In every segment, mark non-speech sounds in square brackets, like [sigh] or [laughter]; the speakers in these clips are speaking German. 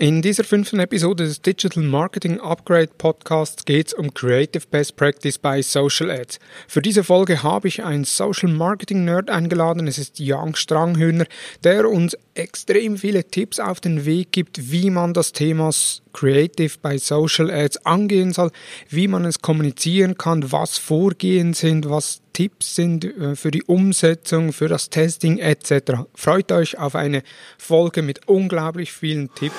In dieser fünften Episode des Digital Marketing Upgrade Podcasts geht es um Creative Best Practice bei Social Ads. Für diese Folge habe ich einen Social Marketing Nerd eingeladen. Es ist Jan Stranghöhner, der uns extrem viele Tipps auf den Weg gibt, wie man das Thema Creative bei Social Ads angehen soll, wie man es kommunizieren kann, was Vorgehen sind, was Tipps sind äh, für die Umsetzung, für das Testing etc. Freut euch auf eine Folge mit unglaublich vielen Tipps.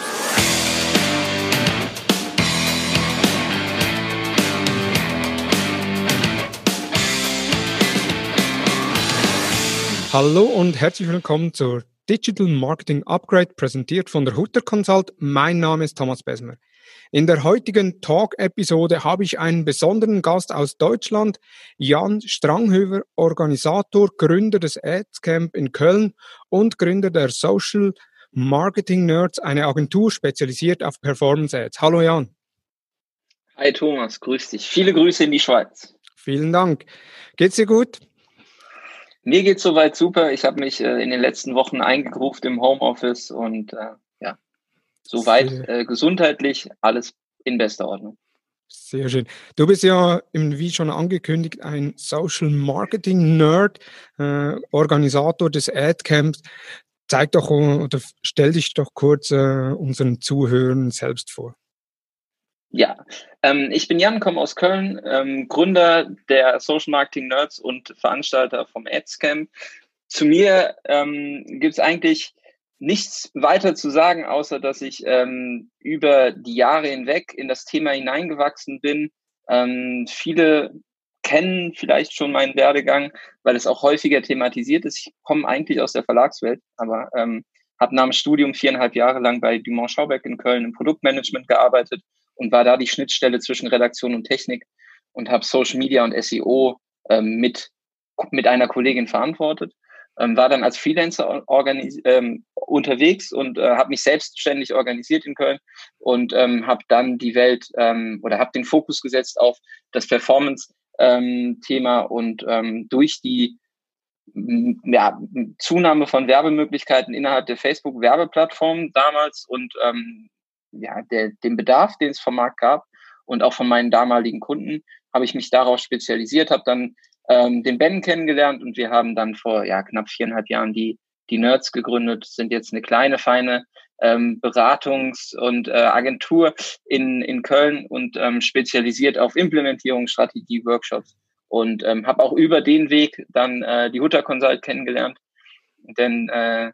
Hallo und herzlich willkommen zur Digital Marketing Upgrade, präsentiert von der Hutter Consult. Mein Name ist Thomas Besmer. In der heutigen Talk-Episode habe ich einen besonderen Gast aus Deutschland, Jan Stranghöver, Organisator, Gründer des Adscamp in Köln und Gründer der Social Marketing Nerds, eine Agentur spezialisiert auf Performance Ads. Hallo Jan. Hi Thomas, grüß dich. Viele Grüße in die Schweiz. Vielen Dank. Geht's dir gut? Mir geht's soweit super. Ich habe mich äh, in den letzten Wochen eingegruft im Homeoffice und äh, soweit äh, gesundheitlich alles in bester Ordnung. Sehr schön. Du bist ja, wie schon angekündigt, ein Social Marketing Nerd, äh, Organisator des Adcamps. Zeig doch oder stell dich doch kurz äh, unseren Zuhörern selbst vor. Ja, ähm, ich bin Jan, komme aus Köln, ähm, Gründer der Social Marketing Nerds und Veranstalter vom Adscamp. Zu mir ähm, gibt es eigentlich nichts weiter zu sagen, außer dass ich ähm, über die Jahre hinweg in das Thema hineingewachsen bin. Ähm, viele kennen vielleicht schon meinen Werdegang, weil es auch häufiger thematisiert ist. Ich komme eigentlich aus der Verlagswelt, aber ähm, habe nach dem Studium viereinhalb Jahre lang bei Dumont Schaubeck in Köln im Produktmanagement gearbeitet und war da die Schnittstelle zwischen Redaktion und Technik und habe Social Media und SEO ähm, mit, mit einer Kollegin verantwortet. Ähm, war dann als Freelancer ähm, unterwegs und äh, habe mich selbstständig organisiert in Köln und ähm, habe dann die Welt ähm, oder habe den Fokus gesetzt auf das Performance-Thema ähm, und ähm, durch die ja, Zunahme von Werbemöglichkeiten innerhalb der Facebook-Werbeplattform damals und ähm, ja, der, den Bedarf, den es vom Markt gab und auch von meinen damaligen Kunden, habe ich mich darauf spezialisiert, habe dann ähm, den Ben kennengelernt und wir haben dann vor ja, knapp viereinhalb Jahren die, die Nerds gegründet, sind jetzt eine kleine, feine ähm, Beratungs- und äh, Agentur in, in Köln und ähm, spezialisiert auf Implementierung, Strategie, Workshops und ähm, habe auch über den Weg dann äh, die Hutter Consult kennengelernt. Denn äh,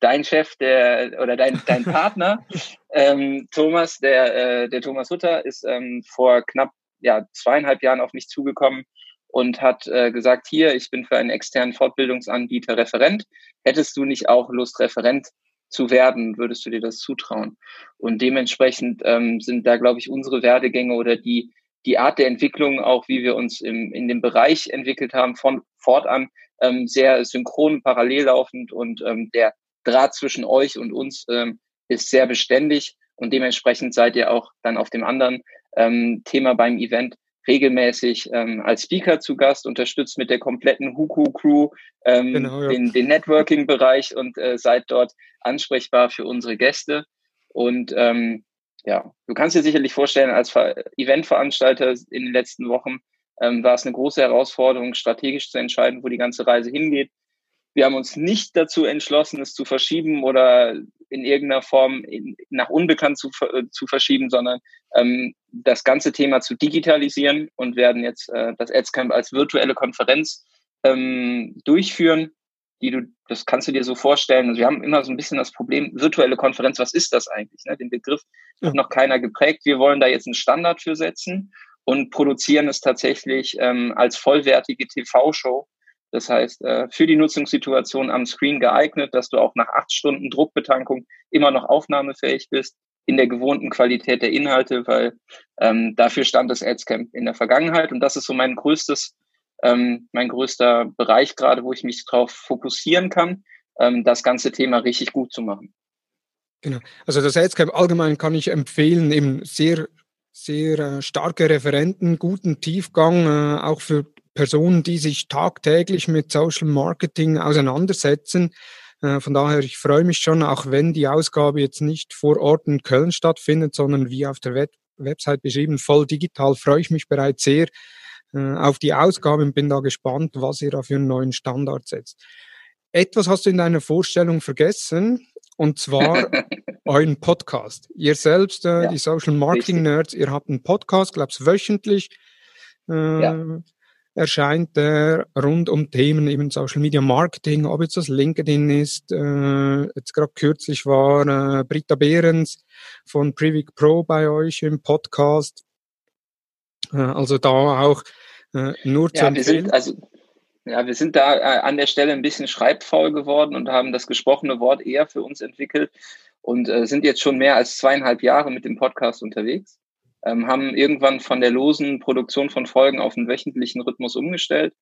dein Chef, der oder dein, dein [laughs] Partner, ähm, Thomas, der, äh, der Thomas Hutter, ist ähm, vor knapp ja, zweieinhalb Jahren auf mich zugekommen und hat äh, gesagt, hier, ich bin für einen externen Fortbildungsanbieter Referent. Hättest du nicht auch Lust, Referent zu werden, würdest du dir das zutrauen? Und dementsprechend ähm, sind da, glaube ich, unsere Werdegänge oder die, die Art der Entwicklung, auch wie wir uns im, in dem Bereich entwickelt haben, von fortan ähm, sehr synchron, parallel laufend und ähm, der Draht zwischen euch und uns ähm, ist sehr beständig und dementsprechend seid ihr auch dann auf dem anderen ähm, Thema beim Event regelmäßig ähm, als Speaker zu Gast, unterstützt mit der kompletten Huku-Crew ähm, genau, ja. den, den Networking-Bereich und äh, seid dort ansprechbar für unsere Gäste. Und ähm, ja, du kannst dir sicherlich vorstellen, als Eventveranstalter in den letzten Wochen ähm, war es eine große Herausforderung, strategisch zu entscheiden, wo die ganze Reise hingeht. Wir haben uns nicht dazu entschlossen, es zu verschieben oder in irgendeiner Form in, nach unbekannt zu, äh, zu verschieben, sondern ähm, das ganze Thema zu digitalisieren und werden jetzt äh, das Adscamp als virtuelle Konferenz ähm, durchführen, die du, das kannst du dir so vorstellen. Also wir haben immer so ein bisschen das Problem, virtuelle Konferenz, was ist das eigentlich? Ne? Den Begriff hat noch keiner geprägt. Wir wollen da jetzt einen Standard für setzen und produzieren es tatsächlich ähm, als vollwertige TV-Show das heißt, äh, für die Nutzungssituation am Screen geeignet, dass du auch nach acht Stunden Druckbetankung immer noch aufnahmefähig bist in der gewohnten Qualität der Inhalte, weil ähm, dafür stand das Adscamp in der Vergangenheit. Und das ist so mein größtes, ähm, mein größter Bereich gerade, wo ich mich darauf fokussieren kann, ähm, das ganze Thema richtig gut zu machen. Genau. Also das Adscamp allgemein kann ich empfehlen, eben sehr sehr äh, starke Referenten, guten Tiefgang, äh, auch für Personen, die sich tagtäglich mit Social Marketing auseinandersetzen, Äh, von daher, ich freue mich schon, auch wenn die Ausgabe jetzt nicht vor Ort in Köln stattfindet, sondern wie auf der Web Website beschrieben, voll digital, freue ich mich bereits sehr äh, auf die Ausgabe und bin da gespannt, was ihr da für einen neuen Standard setzt. Etwas hast du in deiner Vorstellung vergessen, und zwar [laughs] euren Podcast. Ihr selbst, äh, ja, die Social Marketing Nerds, ihr habt einen Podcast, glaubst wöchentlich. Äh, ja erscheint der rund um Themen eben Social Media Marketing, ob jetzt das LinkedIn ist, äh, jetzt gerade kürzlich war äh, Britta Behrens von Privik Pro bei euch im Podcast. Äh, also da auch äh, nur ja, zu empfehlen. Wir sind, also, ja, wir sind da äh, an der Stelle ein bisschen schreibfaul geworden und haben das gesprochene Wort eher für uns entwickelt und äh, sind jetzt schon mehr als zweieinhalb Jahre mit dem Podcast unterwegs ähm, haben irgendwann von der losen Produktion von Folgen auf einen wöchentlichen Rhythmus umgestellt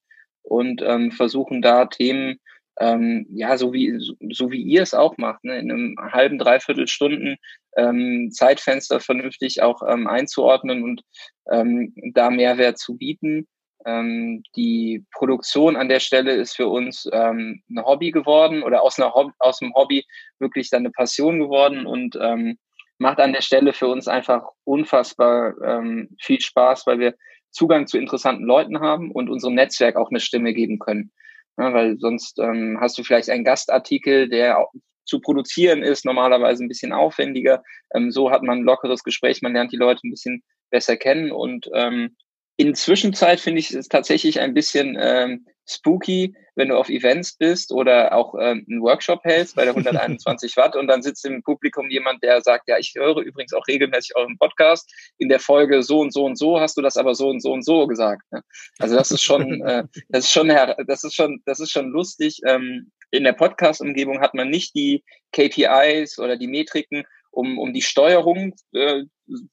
und ähm, versuchen da Themen, ähm, ja, so wie, so, so, wie ihr es auch macht, ne, in einem halben, dreiviertel Stunden ähm, Zeitfenster vernünftig auch ähm, einzuordnen und ähm, da Mehrwert zu bieten. Ähm, die Produktion an der Stelle ist für uns ähm, ein Hobby geworden oder aus, einer Hobby, aus dem Hobby wirklich dann eine Passion geworden und ähm, macht an der Stelle für uns einfach unfassbar ähm, viel Spaß, weil wir Zugang zu interessanten Leuten haben und unserem Netzwerk auch eine Stimme geben können. Ja, weil sonst ähm, hast du vielleicht einen Gastartikel, der zu produzieren ist, normalerweise ein bisschen aufwendiger. Ähm, so hat man ein lockeres Gespräch, man lernt die Leute ein bisschen besser kennen und ähm, in Zwischenzeit finde ich es tatsächlich ein bisschen ähm, spooky, wenn du auf Events bist oder auch ähm, einen Workshop hältst bei der [laughs] 121 Watt und dann sitzt im Publikum jemand, der sagt, ja, ich höre übrigens auch regelmäßig euren Podcast. In der Folge so und so und so hast du das aber so und so und so gesagt. Ne? Also das ist schon, [laughs] äh, das ist schon, das ist schon, das ist schon lustig. Ähm, in der Podcast-Umgebung hat man nicht die KPIs oder die Metriken, um, um die Steuerung äh,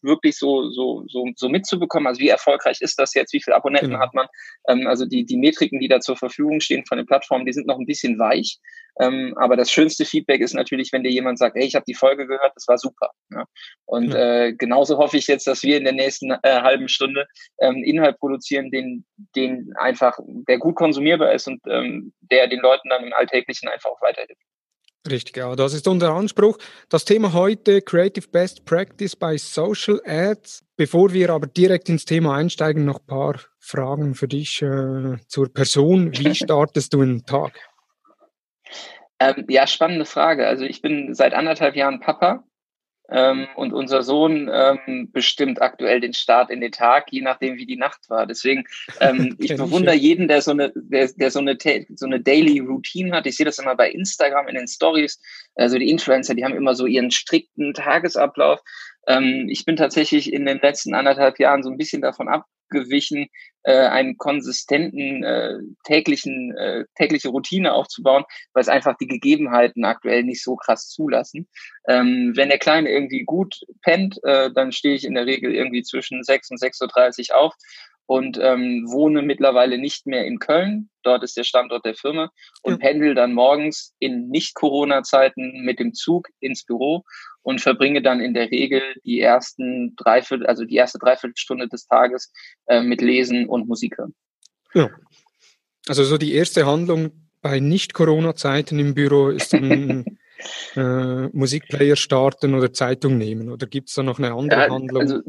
wirklich so, so, so, so mitzubekommen. Also wie erfolgreich ist das jetzt, wie viele Abonnenten genau. hat man? Ähm, also die, die Metriken, die da zur Verfügung stehen von den Plattformen, die sind noch ein bisschen weich. Ähm, aber das schönste Feedback ist natürlich, wenn dir jemand sagt, hey, ich habe die Folge gehört, das war super. Ja? Und ja. Äh, genauso hoffe ich jetzt, dass wir in der nächsten äh, halben Stunde ähm, Inhalt produzieren, den, den einfach, der gut konsumierbar ist und ähm, der den Leuten dann im Alltäglichen einfach auch weiterhilft. Richtig, ja, das ist unser Anspruch. Das Thema heute Creative Best Practice bei Social Ads. Bevor wir aber direkt ins Thema einsteigen, noch ein paar Fragen für dich äh, zur Person. Wie [laughs] startest du in den Tag? Ähm, ja, spannende Frage. Also ich bin seit anderthalb Jahren Papa ähm, und unser Sohn ähm, bestimmt aktuell den Start in den Tag, je nachdem, wie die Nacht war. Deswegen, ähm, [laughs] ich bewundere jeden, der so eine, der, der so eine, so eine Daily Routine hat. Ich sehe das immer bei Instagram in den Stories. Also die Influencer, die haben immer so ihren strikten Tagesablauf. Ähm, ich bin tatsächlich in den letzten anderthalb Jahren so ein bisschen davon ab, abgewichen, äh, einen konsistenten äh, täglichen äh, tägliche Routine aufzubauen, weil es einfach die Gegebenheiten aktuell nicht so krass zulassen. Ähm, wenn der Kleine irgendwie gut pennt, äh, dann stehe ich in der Regel irgendwie zwischen 6 und 6.30 Uhr auf und ähm, wohne mittlerweile nicht mehr in Köln. Dort ist der Standort der Firma und ja. pendel dann morgens in Nicht-Corona-Zeiten mit dem Zug ins Büro und verbringe dann in der Regel die ersten Dreiviertel, also die erste Dreiviertelstunde des Tages äh, mit Lesen und Musik hören. Ja. Also so die erste Handlung bei Nicht-Corona-Zeiten im Büro ist dann [laughs] äh, Musikplayer starten oder Zeitung nehmen. Oder gibt es da noch eine andere ja, Handlung? Also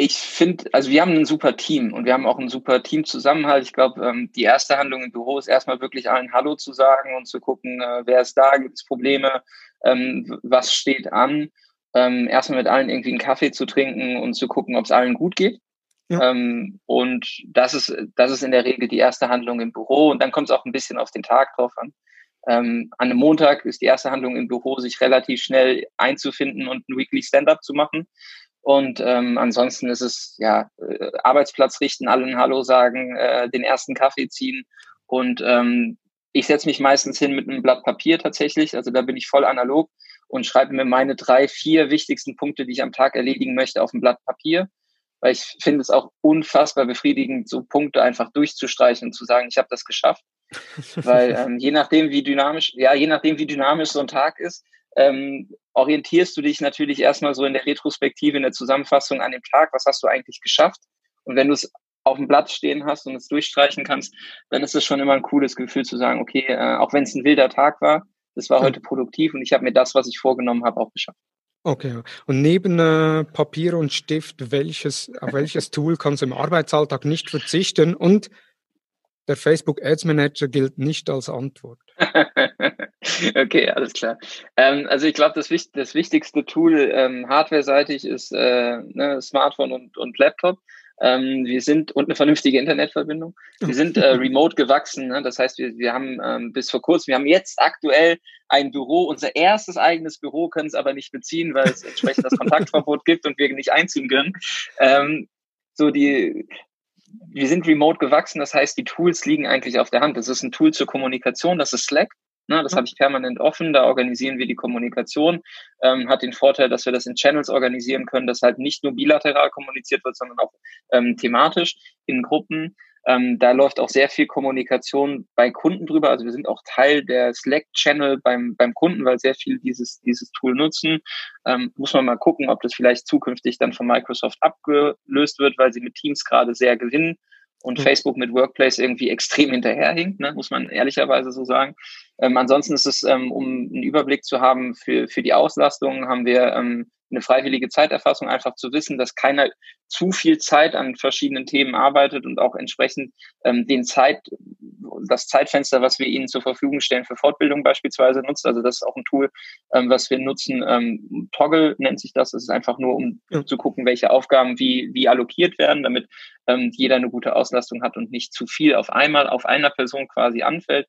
ich finde, also wir haben ein super Team und wir haben auch ein super Teamzusammenhalt. Ich glaube, ähm, die erste Handlung im Büro ist erstmal wirklich allen Hallo zu sagen und zu gucken, äh, wer ist da, gibt es Probleme, ähm, was steht an. Ähm, erstmal mit allen irgendwie einen Kaffee zu trinken und zu gucken, ob es allen gut geht. Ja. Ähm, und das ist, das ist in der Regel die erste Handlung im Büro und dann kommt es auch ein bisschen auf den Tag drauf an. Ähm, an einem Montag ist die erste Handlung im Büro, sich relativ schnell einzufinden und ein Weekly Stand-up zu machen. Und ähm, ansonsten ist es ja äh, Arbeitsplatz richten, allen Hallo sagen, äh, den ersten Kaffee ziehen. Und ähm, ich setze mich meistens hin mit einem Blatt Papier tatsächlich. Also da bin ich voll analog und schreibe mir meine drei, vier wichtigsten Punkte, die ich am Tag erledigen möchte, auf ein Blatt Papier. Weil ich finde es auch unfassbar befriedigend, so Punkte einfach durchzustreichen und zu sagen, ich habe das geschafft. [laughs] Weil ähm, je nachdem, wie dynamisch, ja, je nachdem, wie dynamisch so ein Tag ist, ähm, orientierst du dich natürlich erstmal so in der Retrospektive, in der Zusammenfassung an dem Tag, was hast du eigentlich geschafft? Und wenn du es auf dem Blatt stehen hast und es durchstreichen kannst, dann ist es schon immer ein cooles Gefühl zu sagen, okay, äh, auch wenn es ein wilder Tag war, das war heute produktiv und ich habe mir das, was ich vorgenommen habe, auch geschafft. Okay. Und neben äh, Papier und Stift, welches, auf welches [laughs] Tool kannst du im Arbeitsalltag nicht verzichten? Und der Facebook Ads Manager gilt nicht als Antwort. [laughs] [laughs] okay, alles klar. Ähm, also ich glaube, das, das, wichtigste Tool ähm, hardware-seitig ist äh, ne, Smartphone und, und Laptop. Ähm, wir sind und eine vernünftige Internetverbindung. Wir sind äh, [laughs] remote gewachsen. Ne? Das heißt, wir, wir haben ähm, bis vor kurzem, wir haben jetzt aktuell ein Büro, unser erstes eigenes Büro, können es aber nicht beziehen, weil es entsprechend das [laughs] Kontaktverbot gibt und wir nicht einziehen können. Ähm, so die, wir sind remote gewachsen, das heißt, die Tools liegen eigentlich auf der Hand. Das ist ein Tool zur Kommunikation, das ist Slack. Ne, das habe ich permanent offen, da organisieren wir die Kommunikation. Ähm, hat den Vorteil, dass wir das in Channels organisieren können, dass halt nicht nur bilateral kommuniziert wird, sondern auch ähm, thematisch in Gruppen. Ähm, da läuft auch sehr viel Kommunikation bei Kunden drüber. Also wir sind auch Teil der Slack-Channel beim, beim Kunden, weil sehr viel dieses, dieses Tool nutzen. Ähm, muss man mal gucken, ob das vielleicht zukünftig dann von Microsoft abgelöst wird, weil sie mit Teams gerade sehr gewinnen und mhm. Facebook mit Workplace irgendwie extrem hinterherhinkt, ne, muss man ehrlicherweise so sagen. Ähm, ansonsten ist es, ähm, um einen Überblick zu haben für, für die Auslastung, haben wir ähm, eine freiwillige Zeiterfassung, einfach zu wissen, dass keiner zu viel Zeit an verschiedenen Themen arbeitet und auch entsprechend ähm, den Zeit, das Zeitfenster, was wir ihnen zur Verfügung stellen für Fortbildung beispielsweise nutzt. Also das ist auch ein Tool, ähm, was wir nutzen. Ähm, Toggle nennt sich das. Das ist einfach nur, um ja. zu gucken, welche Aufgaben wie, wie allokiert werden, damit ähm, jeder eine gute Auslastung hat und nicht zu viel auf einmal auf einer Person quasi anfällt.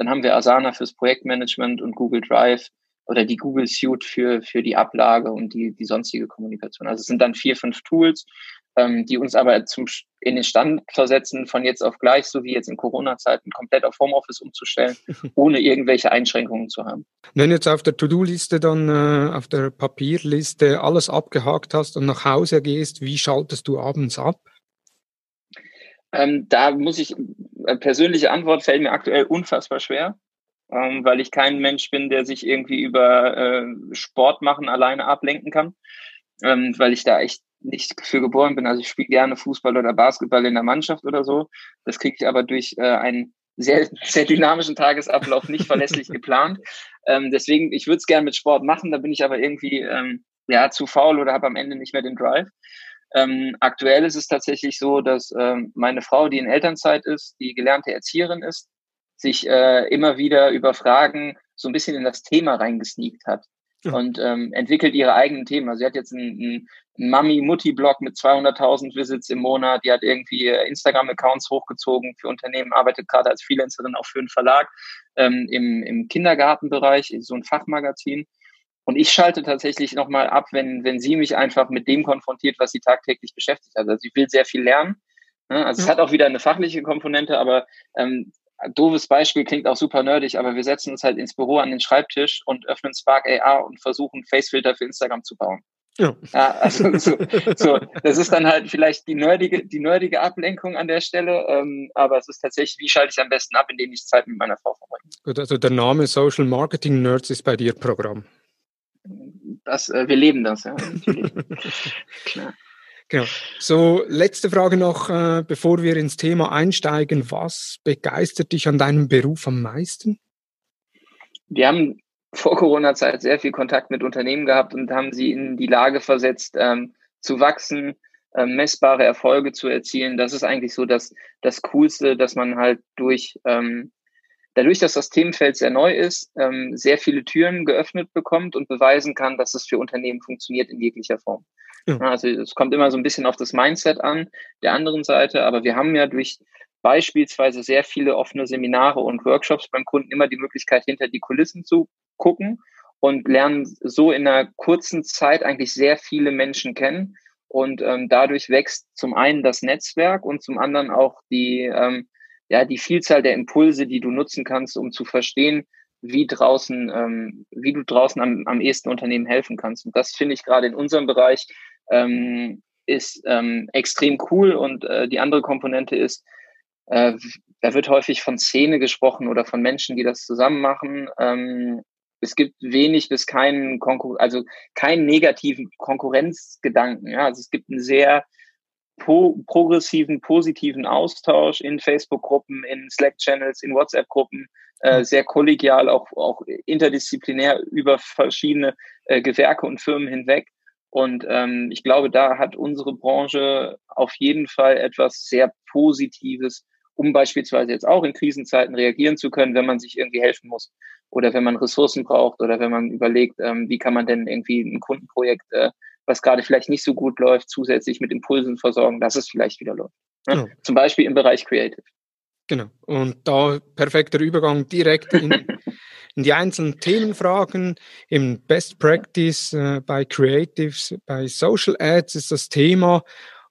Dann haben wir Asana fürs Projektmanagement und Google Drive oder die Google Suite für, für die Ablage und die, die sonstige Kommunikation. Also es sind dann vier, fünf Tools, ähm, die uns aber zum, in den Stand versetzen, von jetzt auf gleich, so wie jetzt in Corona-Zeiten, komplett auf Homeoffice umzustellen, [laughs] ohne irgendwelche Einschränkungen zu haben. Wenn jetzt auf der To-Do-Liste dann, äh, auf der Papierliste alles abgehakt hast und nach Hause gehst, wie schaltest du abends ab? Ähm, da muss ich, äh, persönliche Antwort fällt mir aktuell unfassbar schwer ähm, weil ich kein Mensch bin, der sich irgendwie über äh, Sport machen alleine ablenken kann, ähm, weil ich da echt nicht für geboren bin. Also ich spiele gerne Fußball oder Basketball in der Mannschaft oder so. Das kriege ich aber durch äh, einen sehr, [laughs] sehr dynamischen Tagesablauf nicht verlässlich [laughs] geplant. Ähm, deswegen, ich würde es gerne mit Sport machen, da bin ich aber irgendwie ähm, ja zu faul oder habe am Ende nicht mehr den Drive. Ähm, aktuell ist es tatsächlich so, dass ähm, meine Frau, die in Elternzeit ist, die gelernte Erzieherin ist, sich äh, immer wieder über Fragen so ein bisschen in das Thema reingesneakt hat ja. und ähm, entwickelt ihre eigenen Themen. Also sie hat jetzt einen, einen Mami-Mutti-Blog mit 200.000 Visits im Monat, die hat irgendwie äh, Instagram-Accounts hochgezogen für Unternehmen, arbeitet gerade als Freelancerin auch für einen Verlag ähm, im, im Kindergartenbereich, so ein Fachmagazin. Und ich schalte tatsächlich nochmal ab, wenn, wenn sie mich einfach mit dem konfrontiert, was sie tagtäglich beschäftigt hat. Also sie will sehr viel lernen. Ne? Also es hat auch wieder eine fachliche Komponente, aber ähm, doofes Beispiel, klingt auch super nerdig, aber wir setzen uns halt ins Büro an den Schreibtisch und öffnen Spark AR und versuchen Facefilter für Instagram zu bauen. Ja. ja also [laughs] so, so, das ist dann halt vielleicht die nerdige, die nerdige Ablenkung an der Stelle, ähm, aber es ist tatsächlich, wie schalte ich am besten ab, indem ich Zeit mit meiner Frau verbringe. Gut, also der Name Social Marketing Nerds ist bei dir Programm. Das, äh, wir leben das, ja. [laughs] Klar. Genau. So, letzte Frage noch, äh, bevor wir ins Thema einsteigen. Was begeistert dich an deinem Beruf am meisten? Wir haben vor Corona-Zeit sehr viel Kontakt mit Unternehmen gehabt und haben sie in die Lage versetzt, ähm, zu wachsen, äh, messbare Erfolge zu erzielen. Das ist eigentlich so das, das Coolste, dass man halt durch, ähm, dadurch, dass das Themenfeld sehr neu ist, ähm, sehr viele Türen geöffnet bekommt und beweisen kann, dass es für Unternehmen funktioniert in jeglicher Form. Ja. Also es kommt immer so ein bisschen auf das Mindset an der anderen Seite, aber wir haben ja durch beispielsweise sehr viele offene Seminare und Workshops beim Kunden immer die Möglichkeit, hinter die Kulissen zu gucken und lernen so in einer kurzen Zeit eigentlich sehr viele Menschen kennen. Und ähm, dadurch wächst zum einen das Netzwerk und zum anderen auch die, ähm, ja, die Vielzahl der Impulse, die du nutzen kannst, um zu verstehen, wie draußen, ähm, wie du draußen am, am ehesten Unternehmen helfen kannst. Und das finde ich gerade in unserem Bereich ähm, ist ähm, extrem cool. Und äh, die andere Komponente ist, äh, da wird häufig von Szene gesprochen oder von Menschen, die das zusammen machen. Ähm, es gibt wenig bis keinen Konkur also keinen negativen Konkurrenzgedanken. Ja? Also es gibt einen sehr po progressiven, positiven Austausch in Facebook-Gruppen, in Slack-Channels, in WhatsApp-Gruppen äh, sehr kollegial, auch, auch interdisziplinär über verschiedene äh, Gewerke und Firmen hinweg. Und ähm, ich glaube, da hat unsere Branche auf jeden Fall etwas sehr Positives, um beispielsweise jetzt auch in Krisenzeiten reagieren zu können, wenn man sich irgendwie helfen muss oder wenn man Ressourcen braucht oder wenn man überlegt, ähm, wie kann man denn irgendwie ein Kundenprojekt, äh, was gerade vielleicht nicht so gut läuft, zusätzlich mit Impulsen versorgen, dass es vielleicht wieder läuft. Ne? Genau. Zum Beispiel im Bereich Creative. Genau. Und da perfekter Übergang direkt in, [laughs] in die einzelnen Themenfragen. Im Best Practice äh, bei Creatives, bei Social Ads ist das Thema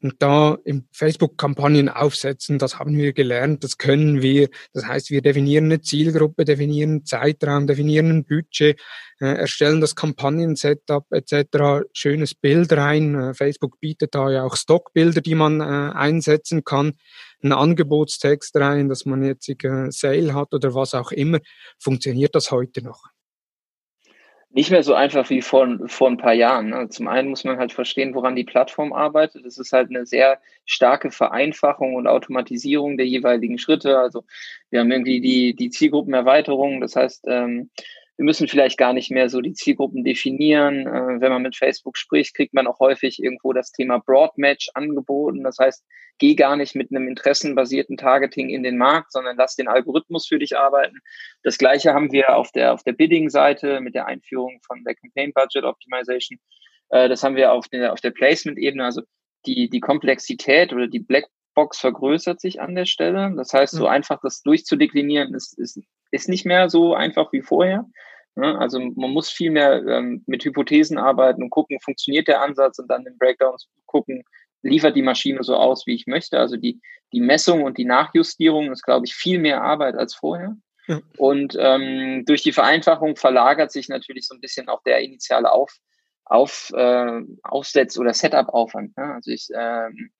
und da im Facebook Kampagnen aufsetzen. Das haben wir gelernt, das können wir. Das heißt, wir definieren eine Zielgruppe, definieren einen Zeitraum, definieren ein Budget, äh, erstellen das Kampagnen-Setup etc. Schönes Bild rein. Äh, Facebook bietet da ja auch Stockbilder, die man äh, einsetzen kann. Ein Angebotstext rein, dass man jetzt äh, Sale hat oder was auch immer. Funktioniert das heute noch? Nicht mehr so einfach wie vor, vor ein paar Jahren. Also zum einen muss man halt verstehen, woran die Plattform arbeitet. Es ist halt eine sehr starke Vereinfachung und Automatisierung der jeweiligen Schritte. Also wir haben irgendwie die, die Zielgruppenerweiterung. Das heißt, ähm, wir müssen vielleicht gar nicht mehr so die Zielgruppen definieren. Äh, wenn man mit Facebook spricht, kriegt man auch häufig irgendwo das Thema Broadmatch angeboten. Das heißt, geh gar nicht mit einem interessenbasierten Targeting in den Markt, sondern lass den Algorithmus für dich arbeiten. Das gleiche haben wir auf der, auf der Bidding-Seite mit der Einführung von der Campaign Budget Optimization. Äh, das haben wir auf der, auf der Placement-Ebene. Also die, die Komplexität oder die Blackbox vergrößert sich an der Stelle. Das heißt, so einfach das durchzudeklinieren ist, ist, ist nicht mehr so einfach wie vorher. Ne? Also man muss viel mehr ähm, mit Hypothesen arbeiten und gucken, funktioniert der Ansatz und dann den Breakdowns gucken, liefert die Maschine so aus, wie ich möchte. Also die, die Messung und die Nachjustierung ist, glaube ich, viel mehr Arbeit als vorher. Ja. Und ähm, durch die Vereinfachung verlagert sich natürlich so ein bisschen auch der initiale Auf, auf, äh, Aufsetz- oder Setup-Aufwand. Ne? Also ich, ähm,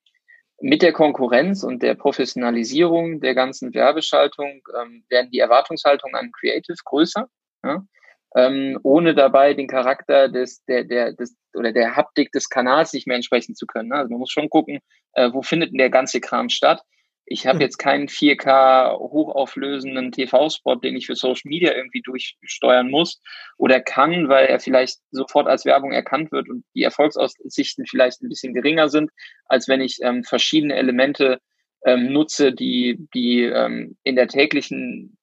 mit der Konkurrenz und der Professionalisierung der ganzen Werbeschaltung ähm, werden die Erwartungshaltungen an Creative größer. Ja? ähm, ohne dabei den Charakter des, der, der, des oder der Haptik des Kanals nicht mehr entsprechen zu können. Ne? Also man muss schon gucken, äh, wo findet denn der ganze Kram statt. Ich habe hm. jetzt keinen 4K hochauflösenden TV-Spot, den ich für Social Media irgendwie durchsteuern muss oder kann, weil er vielleicht sofort als Werbung erkannt wird und die Erfolgsaussichten vielleicht ein bisschen geringer sind, als wenn ich ähm, verschiedene Elemente ähm, nutze, die, die ähm, in der täglichen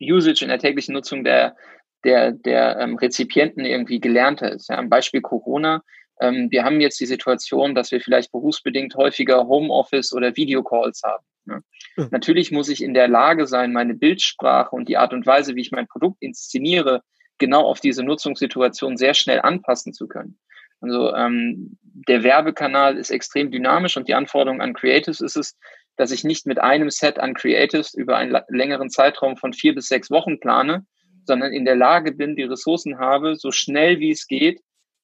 Usage, in der täglichen Nutzung der, der, der ähm, Rezipienten irgendwie gelernter ist. Ja, am Beispiel Corona. Ähm, wir haben jetzt die Situation, dass wir vielleicht berufsbedingt häufiger Homeoffice oder Videocalls haben. Ne? Mhm. Natürlich muss ich in der Lage sein, meine Bildsprache und die Art und Weise, wie ich mein Produkt inszeniere, genau auf diese Nutzungssituation sehr schnell anpassen zu können. Also ähm, der Werbekanal ist extrem dynamisch und die Anforderung an Creatives ist es, dass ich nicht mit einem Set an Creatives über einen längeren Zeitraum von vier bis sechs Wochen plane, sondern in der Lage bin, die Ressourcen habe, so schnell wie es geht,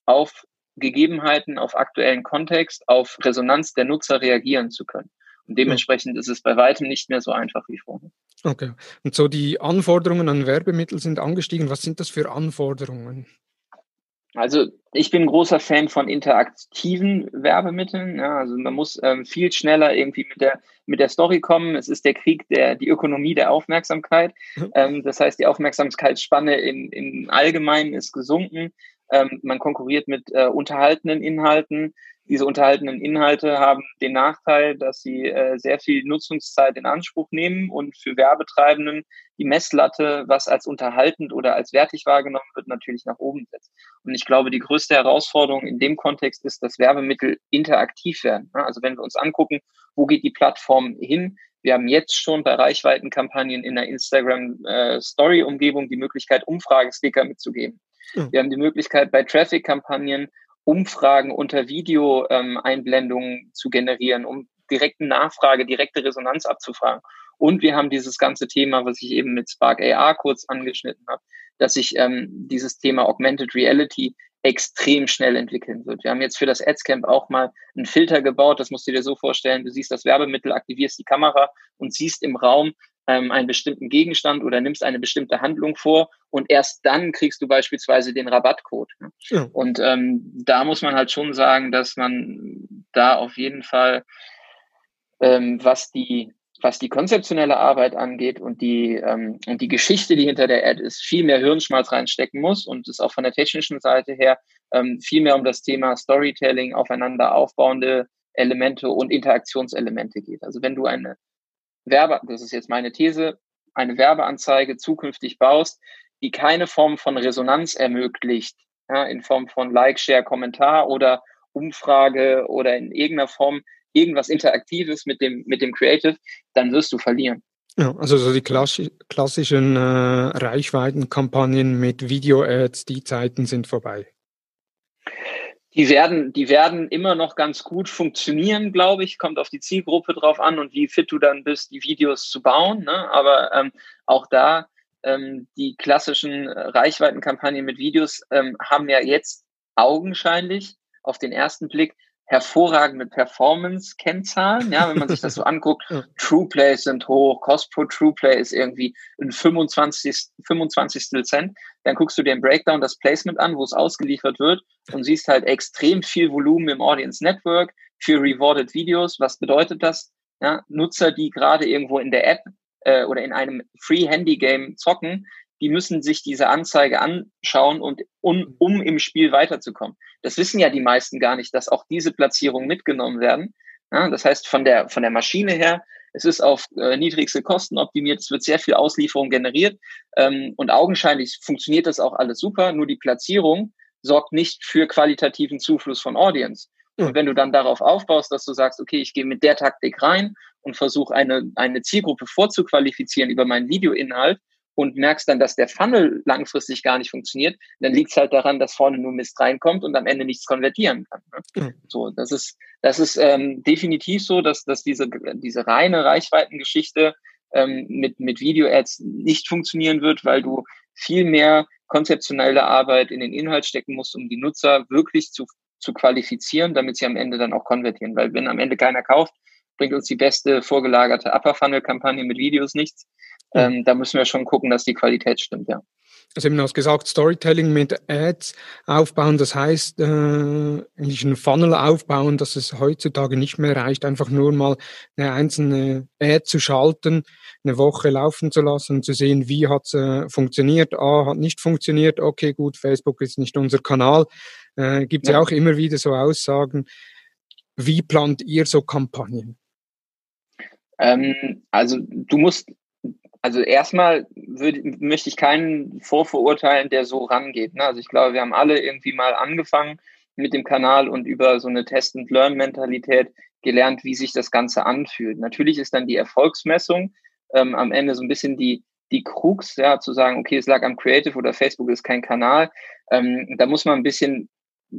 auf Gegebenheiten, auf aktuellen Kontext, auf Resonanz der Nutzer reagieren zu können. Und dementsprechend ist es bei weitem nicht mehr so einfach wie vorher. Okay. Und so die Anforderungen an Werbemittel sind angestiegen. Was sind das für Anforderungen? Also ich bin großer Fan von interaktiven Werbemitteln. Ja, also man muss ähm, viel schneller irgendwie mit der mit der Story kommen. Es ist der Krieg der die Ökonomie der Aufmerksamkeit. Mhm. Ähm, das heißt, die Aufmerksamkeitsspanne im, im Allgemeinen ist gesunken. Ähm, man konkurriert mit äh, unterhaltenen Inhalten. Diese unterhaltenen Inhalte haben den Nachteil, dass sie äh, sehr viel Nutzungszeit in Anspruch nehmen und für Werbetreibenden die Messlatte, was als unterhaltend oder als wertig wahrgenommen wird, natürlich nach oben setzt. Und ich glaube, die größte Herausforderung in dem Kontext ist, dass Werbemittel interaktiv werden. Also wenn wir uns angucken, wo geht die Plattform hin? Wir haben jetzt schon bei Reichweitenkampagnen in der Instagram äh, die Möglichkeit, Umfragesticker mitzugeben. Mhm. Wir haben die Möglichkeit bei Traffic-Kampagnen Umfragen unter Video-Einblendungen ähm, zu generieren, um direkte Nachfrage, direkte Resonanz abzufragen. Und wir haben dieses ganze Thema, was ich eben mit Spark AR kurz angeschnitten habe, dass sich ähm, dieses Thema Augmented Reality extrem schnell entwickeln wird. Wir haben jetzt für das Adscamp auch mal einen Filter gebaut. Das musst du dir so vorstellen. Du siehst das Werbemittel, aktivierst die Kamera und siehst im Raum ähm, einen bestimmten Gegenstand oder nimmst eine bestimmte Handlung vor und erst dann kriegst du beispielsweise den Rabattcode. Ne? Ja. Und ähm, da muss man halt schon sagen, dass man da auf jeden Fall, ähm, was die was die konzeptionelle Arbeit angeht und die, ähm, und die Geschichte, die hinter der Ad ist, viel mehr Hirnschmalz reinstecken muss und es auch von der technischen Seite her ähm, viel mehr um das Thema Storytelling, aufeinander aufbauende Elemente und Interaktionselemente geht. Also wenn du eine Werbe, das ist jetzt meine These, eine Werbeanzeige zukünftig baust, die keine Form von Resonanz ermöglicht, ja, in Form von Like, Share, Kommentar oder Umfrage oder in irgendeiner Form irgendwas Interaktives mit dem, mit dem Creative, dann wirst du verlieren. Ja, also so die klassischen äh, Reichweitenkampagnen mit Video-Ads, die Zeiten sind vorbei. Die werden, die werden immer noch ganz gut funktionieren, glaube ich. Kommt auf die Zielgruppe drauf an und wie fit du dann bist, die Videos zu bauen. Ne? Aber ähm, auch da ähm, die klassischen Reichweitenkampagnen mit Videos ähm, haben ja jetzt augenscheinlich auf den ersten Blick hervorragende Performance-Kennzahlen. Ja, wenn man sich das so anguckt, [laughs] True Plays sind hoch, Cost pro True Play ist irgendwie ein 25, 25 Cent. Dann guckst du dir im Breakdown das Placement an, wo es ausgeliefert wird und siehst halt extrem viel Volumen im Audience Network für Rewarded Videos. Was bedeutet das? Ja, Nutzer, die gerade irgendwo in der App äh, oder in einem Free Handy Game zocken, die müssen sich diese Anzeige anschauen und um, um im Spiel weiterzukommen. Das wissen ja die meisten gar nicht, dass auch diese Platzierungen mitgenommen werden. Ja, das heißt, von der, von der Maschine her, es ist auf äh, niedrigste Kosten optimiert, es wird sehr viel Auslieferung generiert ähm, und augenscheinlich funktioniert das auch alles super, nur die Platzierung sorgt nicht für qualitativen Zufluss von Audience. Und wenn du dann darauf aufbaust, dass du sagst, okay, ich gehe mit der Taktik rein und versuche eine, eine Zielgruppe vorzuqualifizieren über meinen Videoinhalt, und merkst dann, dass der Funnel langfristig gar nicht funktioniert, dann liegt es halt daran, dass vorne nur Mist reinkommt und am Ende nichts konvertieren kann. Ne? Mhm. So, das ist, das ist ähm, definitiv so, dass, dass diese, diese reine Reichweitengeschichte ähm, mit, mit Video-Ads nicht funktionieren wird, weil du viel mehr konzeptionelle Arbeit in den Inhalt stecken musst, um die Nutzer wirklich zu, zu qualifizieren, damit sie am Ende dann auch konvertieren. Weil wenn am Ende keiner kauft, bringt uns die beste vorgelagerte Upper Funnel Kampagne mit Videos nichts. Ähm, da müssen wir schon gucken, dass die Qualität stimmt, ja. Also eben hast gesagt, Storytelling mit Ads aufbauen, das heißt, äh, eigentlich einen Funnel aufbauen, dass es heutzutage nicht mehr reicht, einfach nur mal eine einzelne Ad zu schalten, eine Woche laufen zu lassen und zu sehen, wie hat es äh, funktioniert, A, hat nicht funktioniert, okay, gut, Facebook ist nicht unser Kanal. Äh, Gibt es ja. ja auch immer wieder so Aussagen. Wie plant ihr so Kampagnen? Ähm, also du musst also erstmal würde, möchte ich keinen vorverurteilen, der so rangeht. Ne? Also ich glaube, wir haben alle irgendwie mal angefangen mit dem Kanal und über so eine Test-and-Learn-Mentalität gelernt, wie sich das Ganze anfühlt. Natürlich ist dann die Erfolgsmessung ähm, am Ende so ein bisschen die, die Krux, ja, zu sagen, okay, es lag am Creative oder Facebook ist kein Kanal. Ähm, da muss man ein bisschen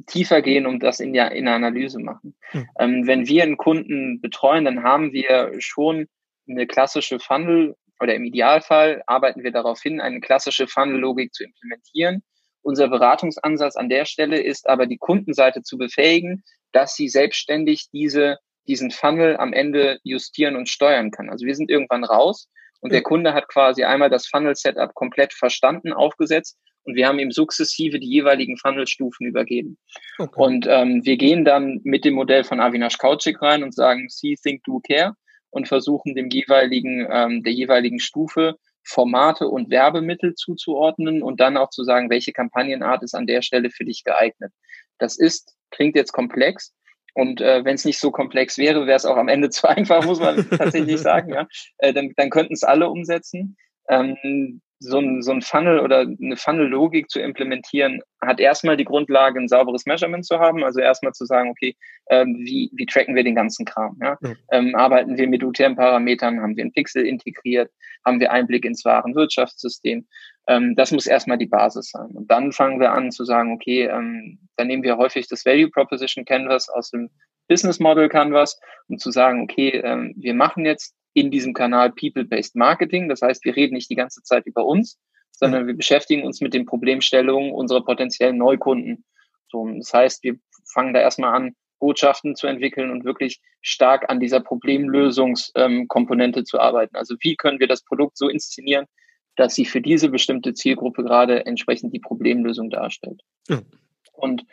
tiefer gehen und das in der, in der Analyse machen. Mhm. Ähm, wenn wir einen Kunden betreuen, dann haben wir schon eine klassische Funnel oder im Idealfall arbeiten wir darauf hin, eine klassische Funnel-Logik zu implementieren. Unser Beratungsansatz an der Stelle ist aber die Kundenseite zu befähigen, dass sie selbstständig diese, diesen Funnel am Ende justieren und steuern kann. Also wir sind irgendwann raus und der Kunde hat quasi einmal das Funnel-Setup komplett verstanden, aufgesetzt und wir haben ihm sukzessive die jeweiligen Funnel-Stufen übergeben. Okay. Und ähm, wir gehen dann mit dem Modell von Avinash Kauczyk rein und sagen, see, think, do, care und versuchen dem jeweiligen, ähm, der jeweiligen Stufe Formate und Werbemittel zuzuordnen und dann auch zu sagen, welche Kampagnenart ist an der Stelle für dich geeignet. Das ist, klingt jetzt komplex. Und äh, wenn es nicht so komplex wäre, wäre es auch am Ende [laughs] zu einfach, muss man tatsächlich sagen. Ja? Äh, dann dann könnten es alle umsetzen. Ähm, so ein, so ein Funnel oder eine Funnel-Logik zu implementieren, hat erstmal die Grundlage, ein sauberes Measurement zu haben. Also erstmal zu sagen, okay, ähm, wie, wie tracken wir den ganzen Kram? Ja? Mhm. Ähm, arbeiten wir mit UTM-Parametern? Haben wir einen Pixel integriert? Haben wir Einblick ins wahren Wirtschaftssystem? Ähm, das muss erstmal die Basis sein. Und dann fangen wir an zu sagen, okay, ähm, dann nehmen wir häufig das Value Proposition Canvas aus dem Business Model Canvas, um zu sagen, okay, ähm, wir machen jetzt in diesem Kanal People-Based Marketing. Das heißt, wir reden nicht die ganze Zeit über uns, sondern wir beschäftigen uns mit den Problemstellungen unserer potenziellen Neukunden. So, das heißt, wir fangen da erstmal an, Botschaften zu entwickeln und wirklich stark an dieser Problemlösungskomponente zu arbeiten. Also wie können wir das Produkt so inszenieren, dass sie für diese bestimmte Zielgruppe gerade entsprechend die Problemlösung darstellt. Ja. Und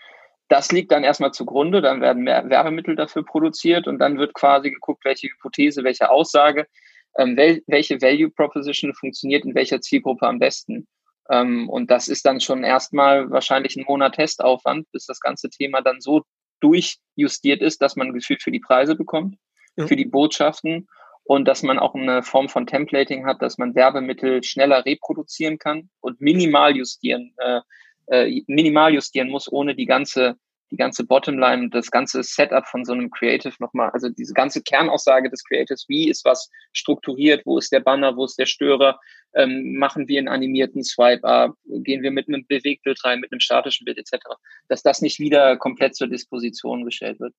das liegt dann erstmal zugrunde, dann werden mehr Werbemittel dafür produziert und dann wird quasi geguckt, welche Hypothese, welche Aussage ähm, wel welche Value Proposition funktioniert in welcher Zielgruppe am besten. Ähm, und das ist dann schon erstmal wahrscheinlich ein Monat Testaufwand, bis das ganze Thema dann so durchjustiert ist, dass man ein Gefühl für die Preise bekommt, ja. für die Botschaften und dass man auch eine Form von Templating hat, dass man Werbemittel schneller reproduzieren kann und minimal justieren, äh, äh, minimal justieren muss, ohne die ganze die ganze Bottomline, das ganze Setup von so einem Creative nochmal, also diese ganze Kernaussage des Creatives, wie ist was strukturiert, wo ist der Banner, wo ist der Störer, ähm, machen wir einen animierten Swipe-Up, gehen wir mit einem Bewegtbild rein, mit einem statischen Bild etc., dass das nicht wieder komplett zur Disposition gestellt wird.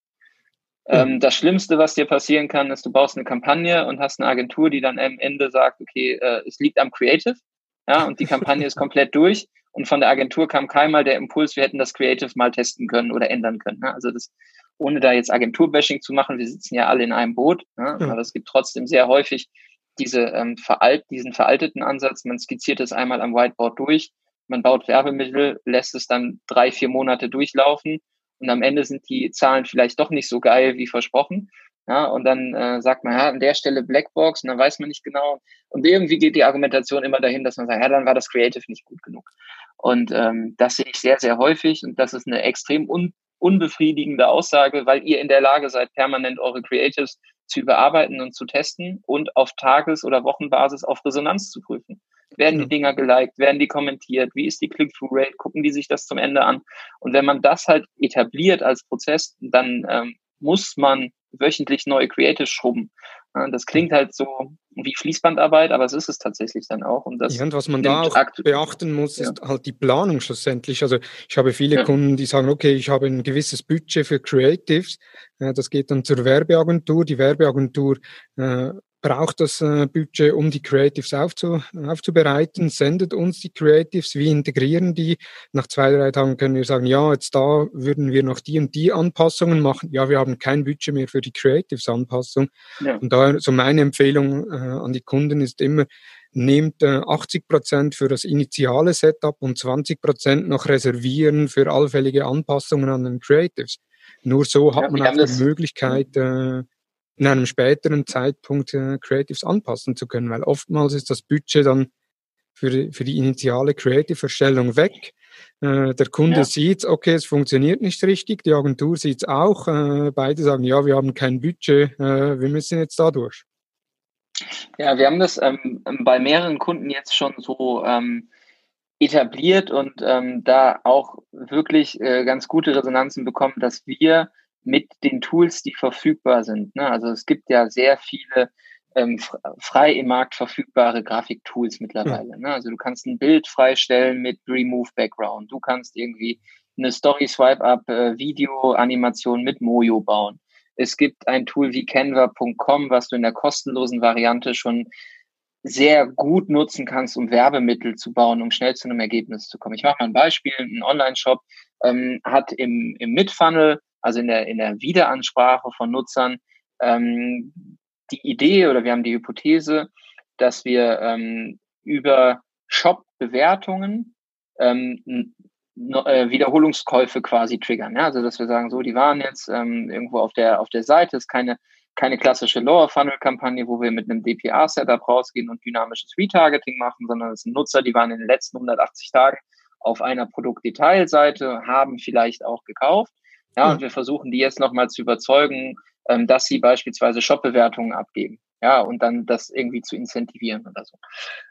Ähm, das Schlimmste, was dir passieren kann, ist, du baust eine Kampagne und hast eine Agentur, die dann am Ende sagt, okay, äh, es liegt am Creative, ja, und die Kampagne ist komplett durch und von der Agentur kam keinmal der Impuls, wir hätten das Creative mal testen können oder ändern können. Ne? Also das, ohne da jetzt Agenturbashing zu machen, wir sitzen ja alle in einem Boot, ne? aber es gibt trotzdem sehr häufig diese, ähm, veralt, diesen veralteten Ansatz. Man skizziert es einmal am Whiteboard durch, man baut Werbemittel, lässt es dann drei, vier Monate durchlaufen und am Ende sind die Zahlen vielleicht doch nicht so geil wie versprochen. Ja, und dann äh, sagt man, ja, an der Stelle Blackbox und dann weiß man nicht genau. Und irgendwie geht die Argumentation immer dahin, dass man sagt, ja, dann war das Creative nicht gut genug. Und ähm, das sehe ich sehr, sehr häufig und das ist eine extrem un unbefriedigende Aussage, weil ihr in der Lage seid, permanent eure Creatives zu überarbeiten und zu testen und auf Tages- oder Wochenbasis auf Resonanz zu prüfen. Werden die Dinger geliked? Werden die kommentiert? Wie ist die Click-Through-Rate? Gucken die sich das zum Ende an? Und wenn man das halt etabliert als Prozess, dann ähm, muss man wöchentlich neue Creatives schrubben. Das klingt halt so wie Fließbandarbeit, aber es ist es tatsächlich dann auch. Und, das ja, und was man da auch beachten muss, ist ja. halt die Planung schlussendlich. Also ich habe viele ja. Kunden, die sagen, okay, ich habe ein gewisses Budget für Creatives. Das geht dann zur Werbeagentur. Die Werbeagentur äh, braucht das äh, Budget, um die Creatives aufzu, aufzubereiten, sendet uns die Creatives, wir integrieren die. Nach zwei, drei Tagen können wir sagen, ja, jetzt da würden wir noch die und die Anpassungen machen. Ja, wir haben kein Budget mehr für die Creatives-Anpassung. Ja. Und daher, so meine Empfehlung äh, an die Kunden ist immer, nehmt äh, 80 Prozent für das initiale Setup und 20 Prozent noch reservieren für allfällige Anpassungen an den Creatives. Nur so hat ja, man auch die Möglichkeit, äh, in einem späteren Zeitpunkt äh, Creatives anpassen zu können, weil oftmals ist das Budget dann für die, für die initiale Creative-Erstellung weg. Äh, der Kunde ja. sieht, okay, es funktioniert nicht richtig, die Agentur sieht es auch, äh, beide sagen, ja, wir haben kein Budget, äh, wir müssen jetzt da durch. Ja, wir haben das ähm, bei mehreren Kunden jetzt schon so ähm, etabliert und ähm, da auch wirklich äh, ganz gute Resonanzen bekommen, dass wir mit den Tools, die verfügbar sind. Ne? Also es gibt ja sehr viele ähm, frei im Markt verfügbare Grafiktools mittlerweile. Ne? Also du kannst ein Bild freistellen mit Remove Background. Du kannst irgendwie eine Story Swipe Up äh, Video Animation mit Mojo bauen. Es gibt ein Tool wie Canva.com, was du in der kostenlosen Variante schon sehr gut nutzen kannst, um Werbemittel zu bauen, um schnell zu einem Ergebnis zu kommen. Ich mache mal ein Beispiel. Ein Online-Shop ähm, hat im, im Mid-Funnel also in der, in der Wiederansprache von Nutzern, ähm, die Idee oder wir haben die Hypothese, dass wir ähm, über Shop-Bewertungen ähm, äh, Wiederholungskäufe quasi triggern. Ja? Also dass wir sagen, so, die waren jetzt ähm, irgendwo auf der, auf der Seite, ist keine, keine klassische Lower-Funnel-Kampagne, wo wir mit einem DPA-Setup rausgehen und dynamisches Retargeting machen, sondern es sind Nutzer, die waren in den letzten 180 Tagen auf einer Produktdetailseite, haben vielleicht auch gekauft ja, und wir versuchen die jetzt nochmal zu überzeugen, ähm, dass sie beispielsweise Shop-Bewertungen abgeben. Ja, und dann das irgendwie zu incentivieren oder so.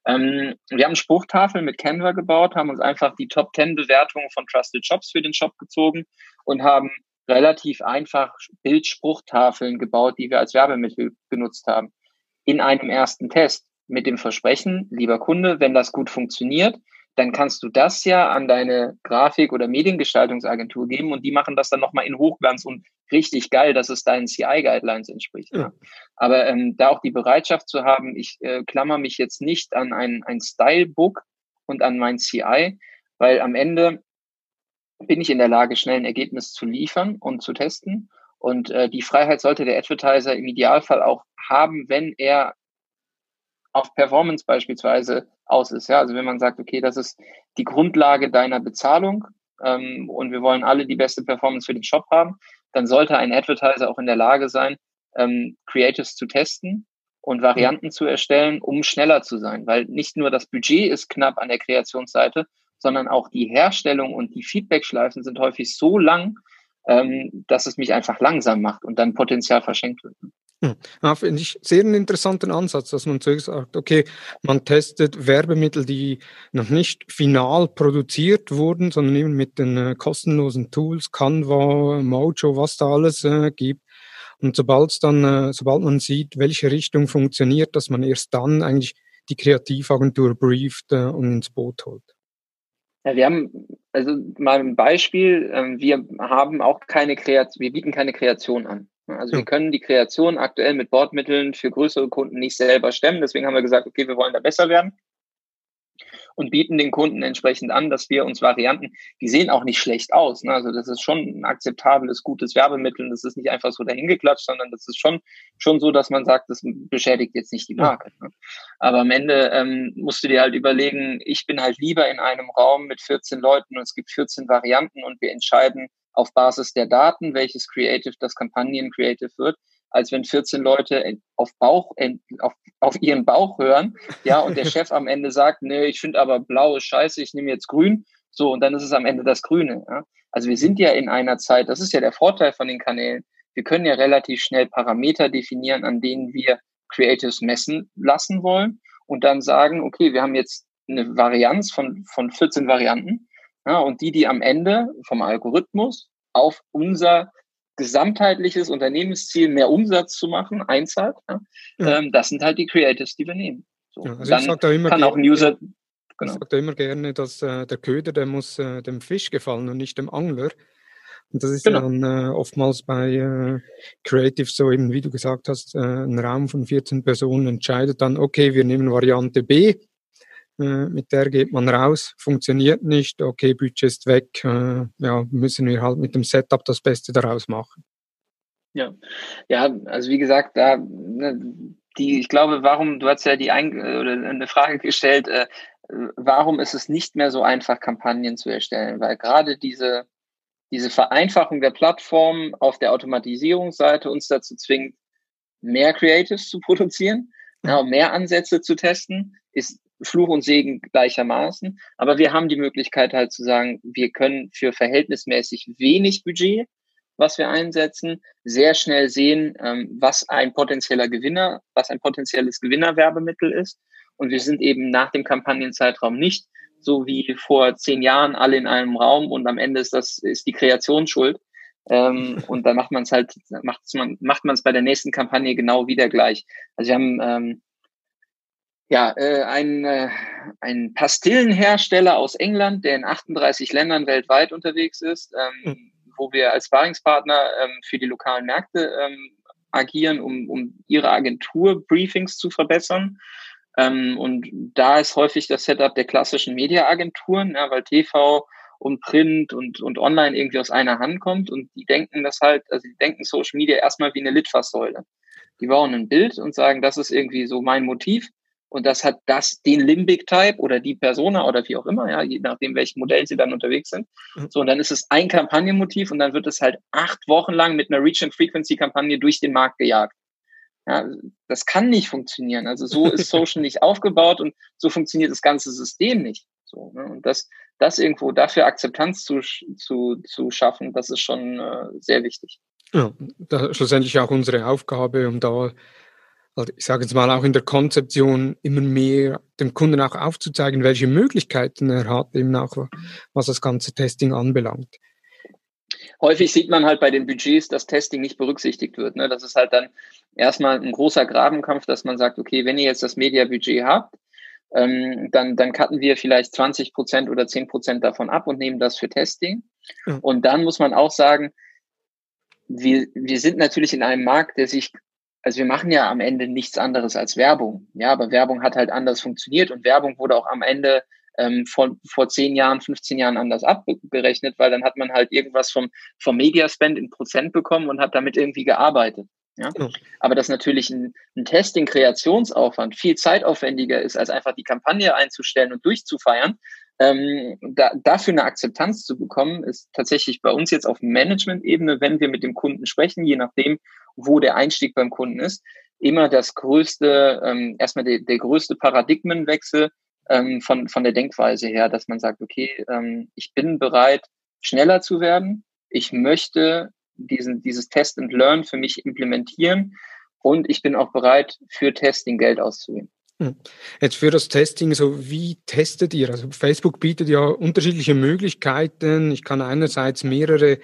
Ähm, wir haben Spruchtafeln mit Canva gebaut, haben uns einfach die Top 10 Bewertungen von Trusted Shops für den Shop gezogen und haben relativ einfach Bildspruchtafeln gebaut, die wir als Werbemittel genutzt haben. In einem ersten Test mit dem Versprechen, lieber Kunde, wenn das gut funktioniert, dann kannst du das ja an deine Grafik- oder Mediengestaltungsagentur geben und die machen das dann nochmal in Hochglanz und richtig geil, dass es deinen CI-Guidelines entspricht. Ja. Aber ähm, da auch die Bereitschaft zu haben, ich äh, klammer mich jetzt nicht an ein, ein Style-Book und an mein CI, weil am Ende bin ich in der Lage, schnell ein Ergebnis zu liefern und zu testen. Und äh, die Freiheit sollte der Advertiser im Idealfall auch haben, wenn er auf Performance beispielsweise aus ist. Ja, also wenn man sagt, okay, das ist die Grundlage deiner Bezahlung ähm, und wir wollen alle die beste Performance für den Shop haben, dann sollte ein Advertiser auch in der Lage sein, ähm, Creatives zu testen und Varianten zu erstellen, um schneller zu sein. Weil nicht nur das Budget ist knapp an der Kreationsseite, sondern auch die Herstellung und die Feedbackschleifen sind häufig so lang, ähm, dass es mich einfach langsam macht und dann Potenzial verschenkt wird. Hm. Ja, Finde ich sehr einen interessanten Ansatz, dass man zuerst sagt, okay, man testet Werbemittel, die noch nicht final produziert wurden, sondern eben mit den äh, kostenlosen Tools, Canva, Mojo, was da alles äh, gibt. Und sobald dann, äh, sobald man sieht, welche Richtung funktioniert, dass man erst dann eigentlich die Kreativagentur brieft äh, und ins Boot holt. Ja, wir haben, also mal ein Beispiel, ähm, wir haben auch keine Kreation, wir bieten keine Kreation an. Also wir können die Kreation aktuell mit Bordmitteln für größere Kunden nicht selber stemmen. Deswegen haben wir gesagt, okay, wir wollen da besser werden und bieten den Kunden entsprechend an, dass wir uns Varianten, die sehen auch nicht schlecht aus. Ne? Also das ist schon ein akzeptables, gutes Werbemittel. Das ist nicht einfach so dahingeklatscht, sondern das ist schon, schon so, dass man sagt, das beschädigt jetzt nicht die Marke. Ne? Aber am Ende ähm, musst du dir halt überlegen, ich bin halt lieber in einem Raum mit 14 Leuten und es gibt 14 Varianten und wir entscheiden auf Basis der Daten, welches Creative das Kampagnen-Creative wird, als wenn 14 Leute auf Bauch, auf, auf ihren Bauch hören, ja, und der [laughs] Chef am Ende sagt, nee, ich finde aber blau ist scheiße, ich nehme jetzt grün, so, und dann ist es am Ende das Grüne, ja. Also wir sind ja in einer Zeit, das ist ja der Vorteil von den Kanälen, wir können ja relativ schnell Parameter definieren, an denen wir Creatives messen lassen wollen und dann sagen, okay, wir haben jetzt eine Varianz von, von 14 Varianten, ja, und die, die am Ende vom Algorithmus auf unser gesamtheitliches Unternehmensziel mehr Umsatz zu machen, einzahlt, ja, ja. Ähm, das sind halt die Creatives, die wir nehmen. So, ja, also dann ich sag da immer kann auch ein User. Genau. Ich sage da immer gerne, dass äh, der Köder, der muss äh, dem Fisch gefallen und nicht dem Angler. Und das ist genau. dann äh, oftmals bei äh, Creative so eben, wie du gesagt hast, äh, ein Raum von 14 Personen entscheidet dann, okay, wir nehmen Variante B, mit der geht man raus, funktioniert nicht, okay, Budget ist weg, äh, ja, müssen wir halt mit dem Setup das Beste daraus machen. Ja, ja, also wie gesagt, da ne, die, ich glaube, warum, du hast ja die ein, oder eine Frage gestellt, äh, warum ist es nicht mehr so einfach, Kampagnen zu erstellen? Weil gerade diese, diese Vereinfachung der Plattform auf der Automatisierungsseite uns dazu zwingt, mehr Creatives zu produzieren, mehr Ansätze zu testen, ist Fluch und Segen gleichermaßen. Aber wir haben die Möglichkeit halt zu sagen, wir können für verhältnismäßig wenig Budget, was wir einsetzen, sehr schnell sehen, ähm, was ein potenzieller Gewinner, was ein potenzielles Gewinnerwerbemittel ist. Und wir sind eben nach dem Kampagnenzeitraum nicht so wie vor zehn Jahren alle in einem Raum und am Ende ist das, ist die Kreation schuld. Ähm, [laughs] und dann macht man es halt, macht man macht man es bei der nächsten Kampagne genau wieder gleich. Also wir haben ähm, ja, äh, ein, äh, ein Pastillenhersteller aus England, der in 38 Ländern weltweit unterwegs ist, ähm, mhm. wo wir als Sparingspartner ähm, für die lokalen Märkte ähm, agieren, um, um ihre Agentur-Briefings zu verbessern. Ähm, und da ist häufig das Setup der klassischen Media-Agenturen, ja, weil TV und Print und, und Online irgendwie aus einer Hand kommt und die denken das halt, also die denken Social Media erstmal wie eine Litfaßsäule. Die bauen ein Bild und sagen, das ist irgendwie so mein Motiv und das hat das den Limbic Type oder die Persona oder wie auch immer, ja, je nachdem, welchen Modell sie dann unterwegs sind. Mhm. So, und dann ist es ein Kampagnenmotiv und dann wird es halt acht Wochen lang mit einer Reach and Frequency Kampagne durch den Markt gejagt. Ja, das kann nicht funktionieren. Also so ist [laughs] Social nicht aufgebaut und so funktioniert das ganze System nicht. So, ne? Und das, das irgendwo dafür Akzeptanz zu, zu, zu schaffen, das ist schon äh, sehr wichtig. Ja, das ist schlussendlich auch unsere Aufgabe, um da also ich sage jetzt mal auch in der Konzeption immer mehr dem Kunden auch aufzuzeigen, welche Möglichkeiten er hat, eben auch was das ganze Testing anbelangt. Häufig sieht man halt bei den Budgets, dass Testing nicht berücksichtigt wird. Ne? Das ist halt dann erstmal ein großer Grabenkampf, dass man sagt, okay, wenn ihr jetzt das Media-Budget habt, ähm, dann, dann cutten wir vielleicht 20 Prozent oder 10 Prozent davon ab und nehmen das für Testing. Mhm. Und dann muss man auch sagen, wir, wir sind natürlich in einem Markt, der sich also wir machen ja am Ende nichts anderes als Werbung. Ja, aber Werbung hat halt anders funktioniert und Werbung wurde auch am Ende ähm, vor, vor zehn Jahren, 15 Jahren anders abgerechnet, weil dann hat man halt irgendwas vom, vom Mediaspend in Prozent bekommen und hat damit irgendwie gearbeitet. Ja? ja. Aber dass natürlich ein, ein Testing-Kreationsaufwand viel zeitaufwendiger ist, als einfach die Kampagne einzustellen und durchzufeiern, ähm, da, dafür eine Akzeptanz zu bekommen, ist tatsächlich bei uns jetzt auf Management-Ebene, wenn wir mit dem Kunden sprechen, je nachdem, wo der Einstieg beim Kunden ist, immer das größte, ähm, erstmal der, der größte Paradigmenwechsel ähm, von, von der Denkweise her, dass man sagt, okay, ähm, ich bin bereit, schneller zu werden. Ich möchte diesen, dieses Test and Learn für mich implementieren und ich bin auch bereit, für Testing Geld auszugeben. Hm. Jetzt für das Testing, so wie testet ihr? Also Facebook bietet ja unterschiedliche Möglichkeiten. Ich kann einerseits mehrere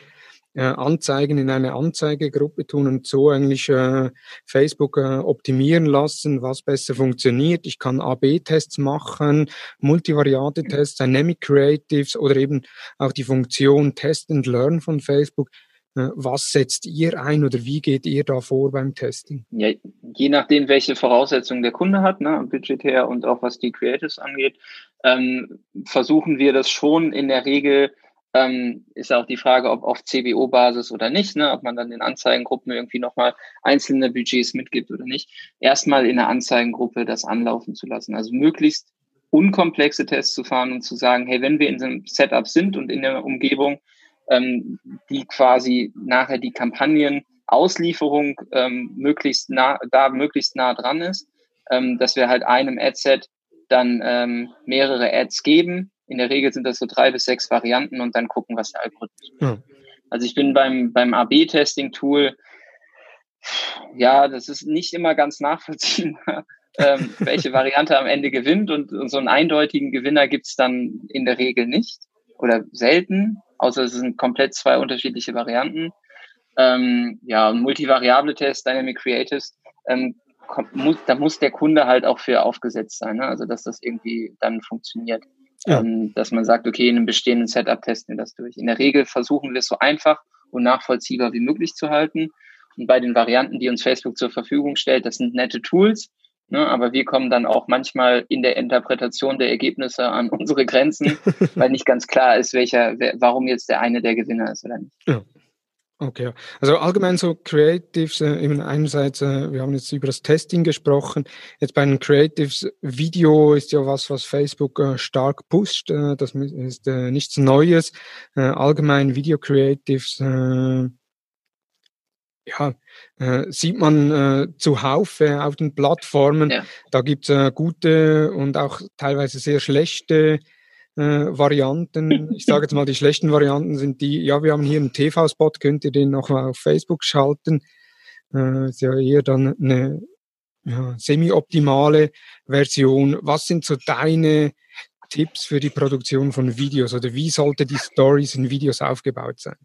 Anzeigen in eine Anzeigegruppe tun und so eigentlich äh, Facebook äh, optimieren lassen, was besser funktioniert. Ich kann AB-Tests machen, Multivariate-Tests, Dynamic Creatives oder eben auch die Funktion Test and Learn von Facebook. Äh, was setzt ihr ein oder wie geht ihr da vor beim Testing? Ja, je nachdem, welche Voraussetzungen der Kunde hat, ne, budgetär und auch was die Creatives angeht, ähm, versuchen wir das schon in der Regel ähm, ist auch die Frage, ob auf CBO-Basis oder nicht, ne, ob man dann in Anzeigengruppen irgendwie nochmal einzelne Budgets mitgibt oder nicht, erstmal in der Anzeigengruppe das anlaufen zu lassen. Also möglichst unkomplexe Tests zu fahren und zu sagen, hey, wenn wir in diesem Setup sind und in der Umgebung, ähm, die quasi nachher die Kampagnenauslieferung ähm, möglichst nah, da möglichst nah dran ist, ähm, dass wir halt einem Adset dann ähm, mehrere Ads geben. In der Regel sind das so drei bis sechs Varianten und dann gucken, was der Algorithmus. Ja. Also ich bin beim, beim AB-Testing-Tool, ja, das ist nicht immer ganz nachvollziehbar, [laughs] ähm, welche Variante am Ende gewinnt und, und so einen eindeutigen Gewinner gibt's dann in der Regel nicht oder selten außer es sind komplett zwei unterschiedliche Varianten. Ähm, ja, multivariable Tests, Dynamic Creatives, ähm, kommt, muss, da muss der Kunde halt auch für aufgesetzt sein, ne? also dass das irgendwie dann funktioniert. Ja. Ähm, dass man sagt, okay, in einem bestehenden Setup testen wir das durch. In der Regel versuchen wir es so einfach und nachvollziehbar wie möglich zu halten. Und bei den Varianten, die uns Facebook zur Verfügung stellt, das sind nette Tools, Ne, aber wir kommen dann auch manchmal in der Interpretation der Ergebnisse an [laughs] unsere Grenzen, [laughs] weil nicht ganz klar ist, welcher, wer, warum jetzt der eine der Gewinner ist oder nicht. Ja. Okay, also allgemein so Creatives, äh, eben einerseits, äh, wir haben jetzt über das Testing gesprochen, jetzt bei den Creatives, Video ist ja was, was Facebook äh, stark pusht, äh, das ist äh, nichts Neues, äh, allgemein Video Creatives, äh, ja, äh, sieht man äh, zuhauf äh, auf den Plattformen. Ja. Da gibt's äh, gute und auch teilweise sehr schlechte äh, Varianten. Ich sage jetzt mal, die schlechten Varianten sind die, ja, wir haben hier einen TV-Spot, könnt ihr den noch auf Facebook schalten. Äh, ist ja eher dann eine ja, semi-optimale Version. Was sind so deine Tipps für die Produktion von Videos oder wie sollte die Stories in Videos aufgebaut sein?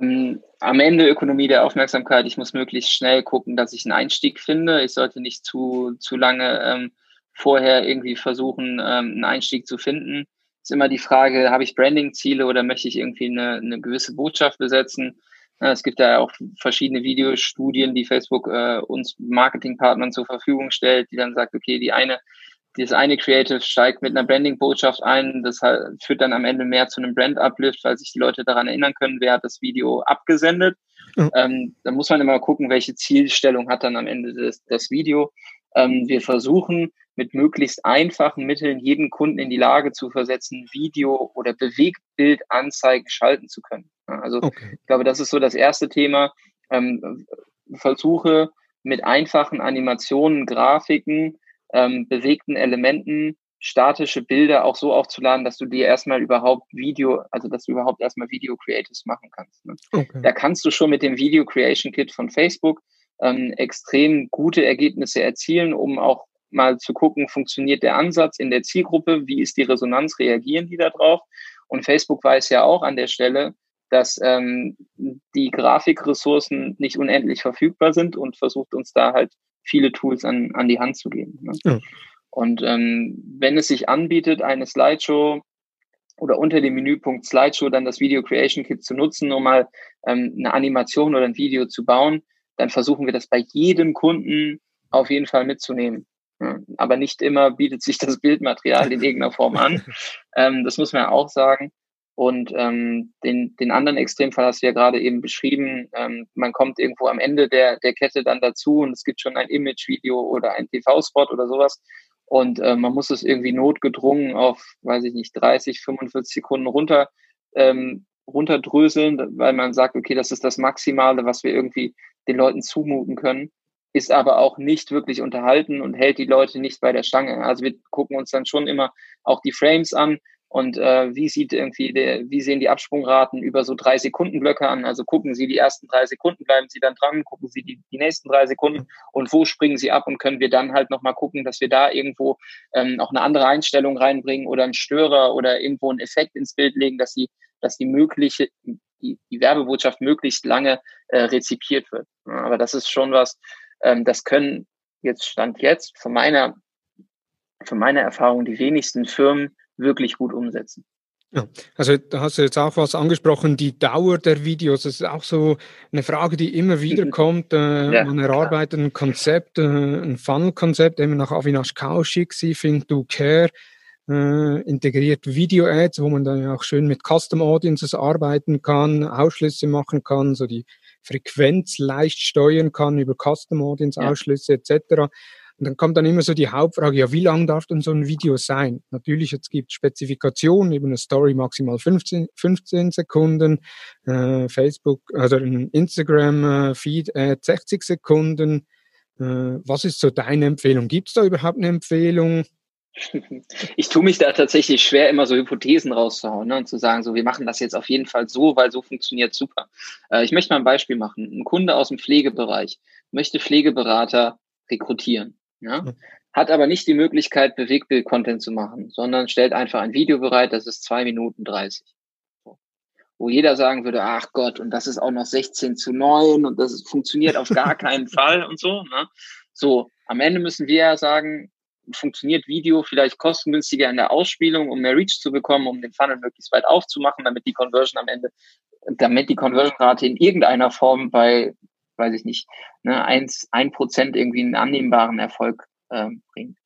Ähm, am Ende Ökonomie der Aufmerksamkeit. Ich muss möglichst schnell gucken, dass ich einen Einstieg finde. Ich sollte nicht zu, zu lange ähm, vorher irgendwie versuchen, ähm, einen Einstieg zu finden. Ist immer die Frage, habe ich Branding-Ziele oder möchte ich irgendwie eine, eine gewisse Botschaft besetzen? Es gibt ja auch verschiedene Videostudien, die Facebook äh, uns Marketingpartnern zur Verfügung stellt, die dann sagt, okay, die eine das eine Creative steigt mit einer Branding-Botschaft ein, das führt dann am Ende mehr zu einem Brand-Uplift, weil sich die Leute daran erinnern können, wer hat das Video abgesendet. Mhm. Ähm, da muss man immer gucken, welche Zielstellung hat dann am Ende das, das Video. Ähm, wir versuchen mit möglichst einfachen Mitteln jeden Kunden in die Lage zu versetzen, Video- oder Bewegtbildanzeigen schalten zu können. Also okay. ich glaube, das ist so das erste Thema. Ähm, versuche mit einfachen Animationen, Grafiken ähm, bewegten Elementen statische Bilder auch so aufzuladen, dass du dir erstmal überhaupt Video, also dass du überhaupt erstmal Video Creatives machen kannst. Ne? Okay. Da kannst du schon mit dem Video Creation Kit von Facebook ähm, extrem gute Ergebnisse erzielen, um auch mal zu gucken, funktioniert der Ansatz in der Zielgruppe, wie ist die Resonanz, reagieren die da drauf? Und Facebook weiß ja auch an der Stelle, dass ähm, die Grafikressourcen nicht unendlich verfügbar sind und versucht uns da halt viele Tools an, an die Hand zu geben. Ne? Ja. Und ähm, wenn es sich anbietet, eine Slideshow oder unter dem Menüpunkt Slideshow dann das Video Creation Kit zu nutzen, um mal ähm, eine Animation oder ein Video zu bauen, dann versuchen wir das bei jedem Kunden auf jeden Fall mitzunehmen. Aber nicht immer bietet sich das Bildmaterial in irgendeiner Form an. [laughs] Ähm, das muss man ja auch sagen. Und ähm, den, den anderen Extremfall hast du ja gerade eben beschrieben. Ähm, man kommt irgendwo am Ende der, der Kette dann dazu und es gibt schon ein Image-Video oder ein TV-Spot oder sowas. Und äh, man muss es irgendwie notgedrungen auf, weiß ich nicht, 30, 45 Sekunden runter, ähm, runterdröseln, weil man sagt, okay, das ist das Maximale, was wir irgendwie den Leuten zumuten können. Ist aber auch nicht wirklich unterhalten und hält die Leute nicht bei der Stange. Also wir gucken uns dann schon immer auch die Frames an und äh, wie sieht irgendwie der, wie sehen die Absprungraten über so drei Sekunden Blöcke an? Also gucken Sie die ersten drei Sekunden, bleiben Sie dann dran, gucken Sie die, die nächsten drei Sekunden und wo springen Sie ab und können wir dann halt nochmal gucken, dass wir da irgendwo ähm, auch eine andere Einstellung reinbringen oder einen Störer oder irgendwo einen Effekt ins Bild legen, dass sie, dass die mögliche, die, die Werbebotschaft möglichst lange äh, rezipiert wird. Aber das ist schon was, ähm, das können jetzt Stand jetzt von meiner, von meiner Erfahrung die wenigsten Firmen wirklich gut umsetzen. Ja, also da hast du jetzt auch was angesprochen, die Dauer der Videos. Das ist auch so eine Frage, die immer [laughs] wieder kommt. Äh, ja, man erarbeitet klar. ein Konzept, äh, ein Funnel-Konzept, eben nach Avinash Kaushik, Sie Think Do Care, äh, integriert Video-Ads, wo man dann auch schön mit Custom Audiences arbeiten kann, Ausschlüsse machen kann, so die Frequenz leicht steuern kann über Custom Audience Ausschlüsse ja. etc. Und dann kommt dann immer so die Hauptfrage, ja, wie lang darf denn so ein Video sein? Natürlich, jetzt gibt Spezifikationen, eben eine Story maximal 15, 15 Sekunden, äh, Facebook, also ein Instagram-Feed äh, 60 Sekunden. Äh, was ist so deine Empfehlung? Gibt es da überhaupt eine Empfehlung? [laughs] Ich tue mich da tatsächlich schwer, immer so Hypothesen rauszuhauen ne, und zu sagen, so wir machen das jetzt auf jeden Fall so, weil so funktioniert super. Äh, ich möchte mal ein Beispiel machen. Ein Kunde aus dem Pflegebereich möchte Pflegeberater rekrutieren. Ja? Hat aber nicht die Möglichkeit, Bewegbild-Content zu machen, sondern stellt einfach ein Video bereit, das ist zwei Minuten 30. Wo jeder sagen würde, ach Gott, und das ist auch noch 16 zu 9 und das funktioniert auf gar keinen [laughs] Fall und so. Ne? So, am Ende müssen wir ja sagen, funktioniert Video vielleicht kostengünstiger in der Ausspielung, um mehr Reach zu bekommen, um den Funnel möglichst weit aufzumachen, damit die Conversion am Ende, damit die Conversion-Rate in irgendeiner Form bei weiß ich nicht, ne, eins, ein Prozent irgendwie einen annehmbaren Erfolg ähm, bringt.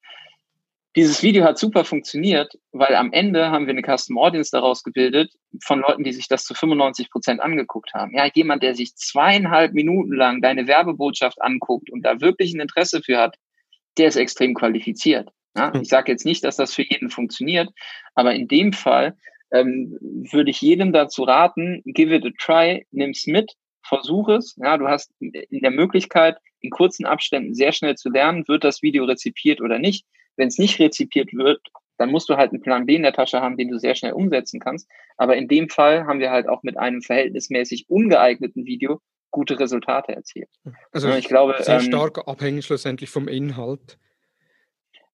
Dieses Video hat super funktioniert, weil am Ende haben wir eine Custom Audience daraus gebildet von Leuten, die sich das zu 95 Prozent angeguckt haben. Ja, jemand, der sich zweieinhalb Minuten lang deine Werbebotschaft anguckt und da wirklich ein Interesse für hat, der ist extrem qualifiziert. Ja, hm. ich sage jetzt nicht, dass das für jeden funktioniert, aber in dem Fall ähm, würde ich jedem dazu raten, give it a try, nimm's mit, versuch es. Ja, du hast in der Möglichkeit, in kurzen Abständen sehr schnell zu lernen, wird das Video rezipiert oder nicht. Wenn es nicht rezipiert wird, dann musst du halt einen Plan B in der Tasche haben, den du sehr schnell umsetzen kannst. Aber in dem Fall haben wir halt auch mit einem verhältnismäßig ungeeigneten Video gute Resultate erzielt. Also ich glaube, sehr ähm, stark abhängig schlussendlich vom Inhalt.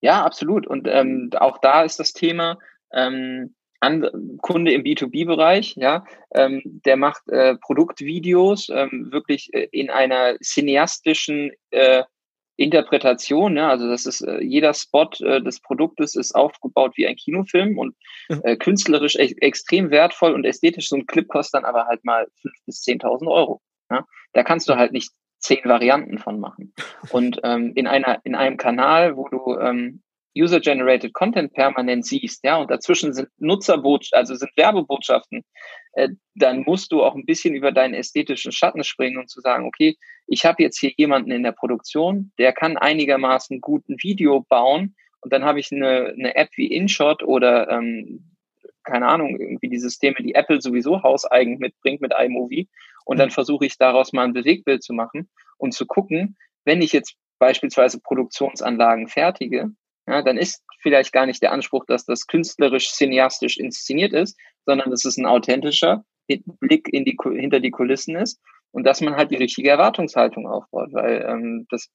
Ja, absolut. Und ähm, auch da ist das Thema, ähm, an, Kunde im B2B-Bereich, ja, ähm, der macht äh, Produktvideos ähm, wirklich äh, in einer cineastischen äh, Interpretation, ja, also das ist äh, jeder Spot äh, des Produktes ist aufgebaut wie ein Kinofilm und äh, künstlerisch e extrem wertvoll und ästhetisch. So ein Clip kostet dann aber halt mal fünf bis zehntausend Euro. Ja? Da kannst du halt nicht zehn Varianten von machen. Und ähm, in einer in einem Kanal, wo du ähm, User-Generated Content permanent siehst, ja, und dazwischen sind Nutzerbotschaften, also sind Werbebotschaften, äh, dann musst du auch ein bisschen über deinen ästhetischen Schatten springen und zu sagen, okay, ich habe jetzt hier jemanden in der Produktion, der kann einigermaßen gut ein Video bauen und dann habe ich eine, eine App wie InShot oder ähm, keine Ahnung, irgendwie die Systeme, die Apple sowieso hauseigen mitbringt mit iMovie und dann versuche ich daraus mal ein Bewegbild zu machen und zu gucken, wenn ich jetzt beispielsweise Produktionsanlagen fertige, ja, dann ist vielleicht gar nicht der Anspruch, dass das künstlerisch cineastisch inszeniert ist, sondern dass es ein authentischer Blick in die, hinter die Kulissen ist und dass man halt die richtige Erwartungshaltung aufbaut, weil ähm, das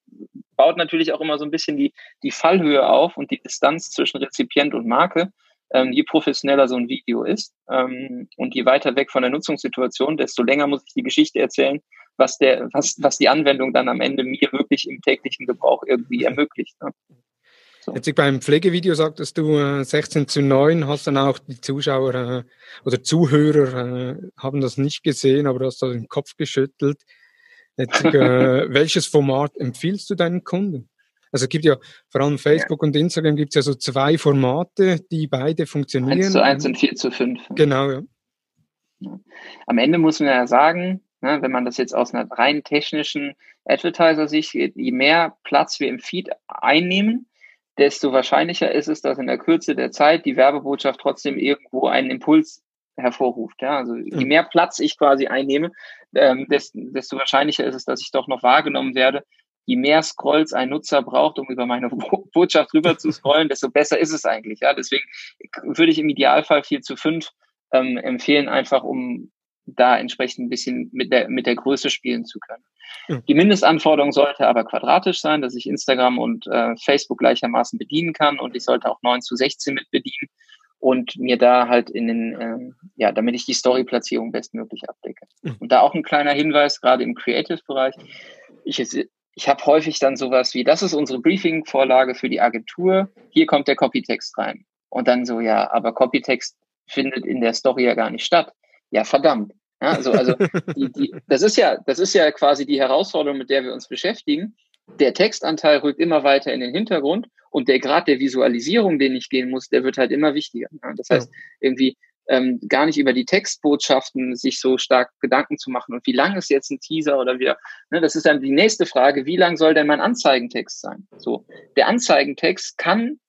baut natürlich auch immer so ein bisschen die, die Fallhöhe auf und die Distanz zwischen Rezipient und Marke. Ähm, je professioneller so ein Video ist ähm, und je weiter weg von der Nutzungssituation, desto länger muss ich die Geschichte erzählen, was der, was, was die Anwendung dann am Ende mir wirklich im täglichen Gebrauch irgendwie ermöglicht. Ne? So. Jetzt beim Pflegevideo sagtest du äh, 16 zu 9, hast dann auch die Zuschauer äh, oder Zuhörer äh, haben das nicht gesehen, aber du hast da den Kopf geschüttelt. Jetzt, äh, [laughs] welches Format empfiehlst du deinen Kunden? Also es gibt ja vor allem Facebook ja. und Instagram gibt es ja so zwei Formate, die beide funktionieren. 1 zu 1 und 4 zu 5. Genau, ja. Am Ende muss man ja sagen, ne, wenn man das jetzt aus einer rein technischen Advertiser-Sicht geht, je mehr Platz wir im Feed einnehmen, desto wahrscheinlicher ist es, dass in der Kürze der Zeit die Werbebotschaft trotzdem irgendwo einen Impuls hervorruft. Ja? Also je mehr Platz ich quasi einnehme, ähm, desto, desto wahrscheinlicher ist es, dass ich doch noch wahrgenommen werde, je mehr Scrolls ein Nutzer braucht, um über meine [laughs] Botschaft rüber zu scrollen, desto besser ist es eigentlich. Ja, deswegen würde ich im Idealfall 4 zu 5 ähm, empfehlen, einfach um da entsprechend ein bisschen mit der, mit der Größe spielen zu können. Die Mindestanforderung sollte aber quadratisch sein, dass ich Instagram und äh, Facebook gleichermaßen bedienen kann und ich sollte auch 9 zu 16 mit bedienen und mir da halt in den, äh, ja, damit ich die Story-Platzierung bestmöglich abdecke. Mhm. Und da auch ein kleiner Hinweis, gerade im Creative-Bereich. Ich, ich habe häufig dann sowas wie, das ist unsere Briefing-Vorlage für die Agentur, hier kommt der Copytext rein. Und dann so, ja, aber Copytext findet in der Story ja gar nicht statt. Ja, verdammt. Ja, also, also [laughs] die, die, das ist ja, das ist ja quasi die Herausforderung, mit der wir uns beschäftigen. Der Textanteil rückt immer weiter in den Hintergrund und der Grad der Visualisierung, den ich gehen muss, der wird halt immer wichtiger. Ja, das heißt, irgendwie ähm, gar nicht über die Textbotschaften sich so stark Gedanken zu machen und wie lang ist jetzt ein Teaser oder wieder, ne, das ist dann die nächste Frage, wie lang soll denn mein Anzeigentext sein? So, der Anzeigentext kann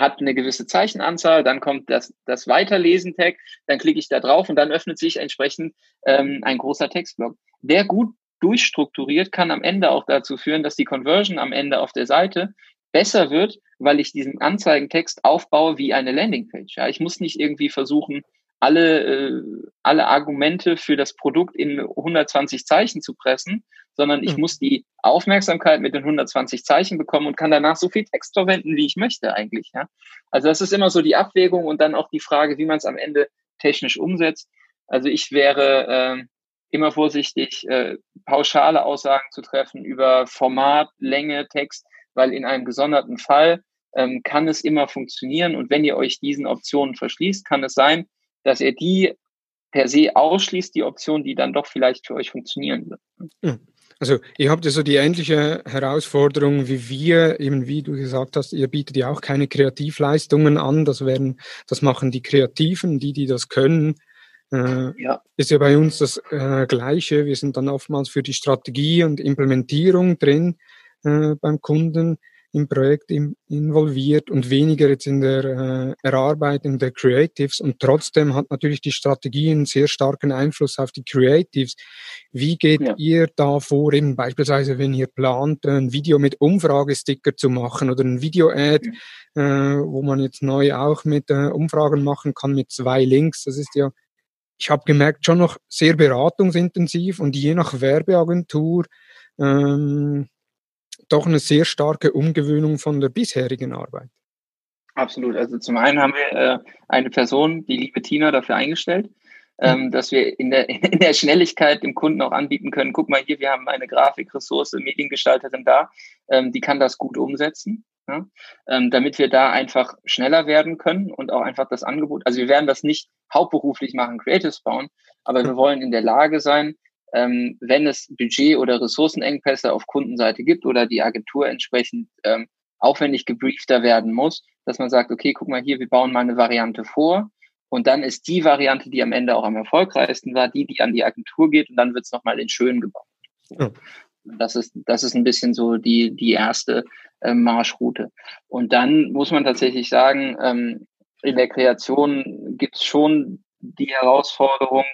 hat eine gewisse Zeichenanzahl, dann kommt das, das Weiterlesen-Tag, dann klicke ich da drauf und dann öffnet sich entsprechend ähm, ein großer Textblock. Der gut durchstrukturiert kann am Ende auch dazu führen, dass die Conversion am Ende auf der Seite besser wird, weil ich diesen Anzeigentext aufbaue wie eine Landingpage. Ja, ich muss nicht irgendwie versuchen, alle, äh, alle Argumente für das Produkt in 120 Zeichen zu pressen, sondern ich mhm. muss die Aufmerksamkeit mit den 120 Zeichen bekommen und kann danach so viel Text verwenden, wie ich möchte eigentlich. Ja? Also das ist immer so die Abwägung und dann auch die Frage, wie man es am Ende technisch umsetzt. Also ich wäre äh, immer vorsichtig, äh, pauschale Aussagen zu treffen über Format, Länge, Text, weil in einem gesonderten Fall ähm, kann es immer funktionieren und wenn ihr euch diesen Optionen verschließt, kann es sein, dass ihr die per se ausschließt, die Option, die dann doch vielleicht für euch funktionieren wird. Also ihr habt ja so die ähnliche Herausforderung wie wir, eben wie du gesagt hast, ihr bietet ja auch keine Kreativleistungen an, das werden, das machen die Kreativen, die, die das können. Äh, ja. Ist ja bei uns das äh, Gleiche. Wir sind dann oftmals für die Strategie und Implementierung drin äh, beim Kunden im Projekt im, involviert und weniger jetzt in der äh, Erarbeitung der Creatives. Und trotzdem hat natürlich die Strategie einen sehr starken Einfluss auf die Creatives. Wie geht ja. ihr da vor, eben beispielsweise, wenn ihr plant, ein Video mit Umfragesticker zu machen oder ein Video-Ad, ja. äh, wo man jetzt neu auch mit äh, Umfragen machen kann mit zwei Links. Das ist ja, ich habe gemerkt, schon noch sehr beratungsintensiv und je nach Werbeagentur ähm, doch eine sehr starke Umgewöhnung von der bisherigen Arbeit. Absolut. Also zum einen haben wir äh, eine Person, die liebe Tina, dafür eingestellt, ähm, mhm. dass wir in der, [laughs] in der Schnelligkeit dem Kunden auch anbieten können, guck mal hier, wir haben eine Grafikressource, Mediengestalterin da, ähm, die kann das gut umsetzen. Ja, ähm, damit wir da einfach schneller werden können und auch einfach das Angebot, also wir werden das nicht hauptberuflich machen, Creatives bauen, aber wir wollen in der Lage sein, ähm, wenn es Budget- oder Ressourcenengpässe auf Kundenseite gibt oder die Agentur entsprechend ähm, aufwendig gebriefter werden muss, dass man sagt, okay, guck mal hier, wir bauen mal eine Variante vor und dann ist die Variante, die am Ende auch am erfolgreichsten war, die, die an die Agentur geht und dann wird es nochmal in schön gebaut. Ja. Das ist, das ist ein bisschen so die, die erste äh, Marschroute. Und dann muss man tatsächlich sagen, ähm, in der Kreation gibt es schon die Herausforderung,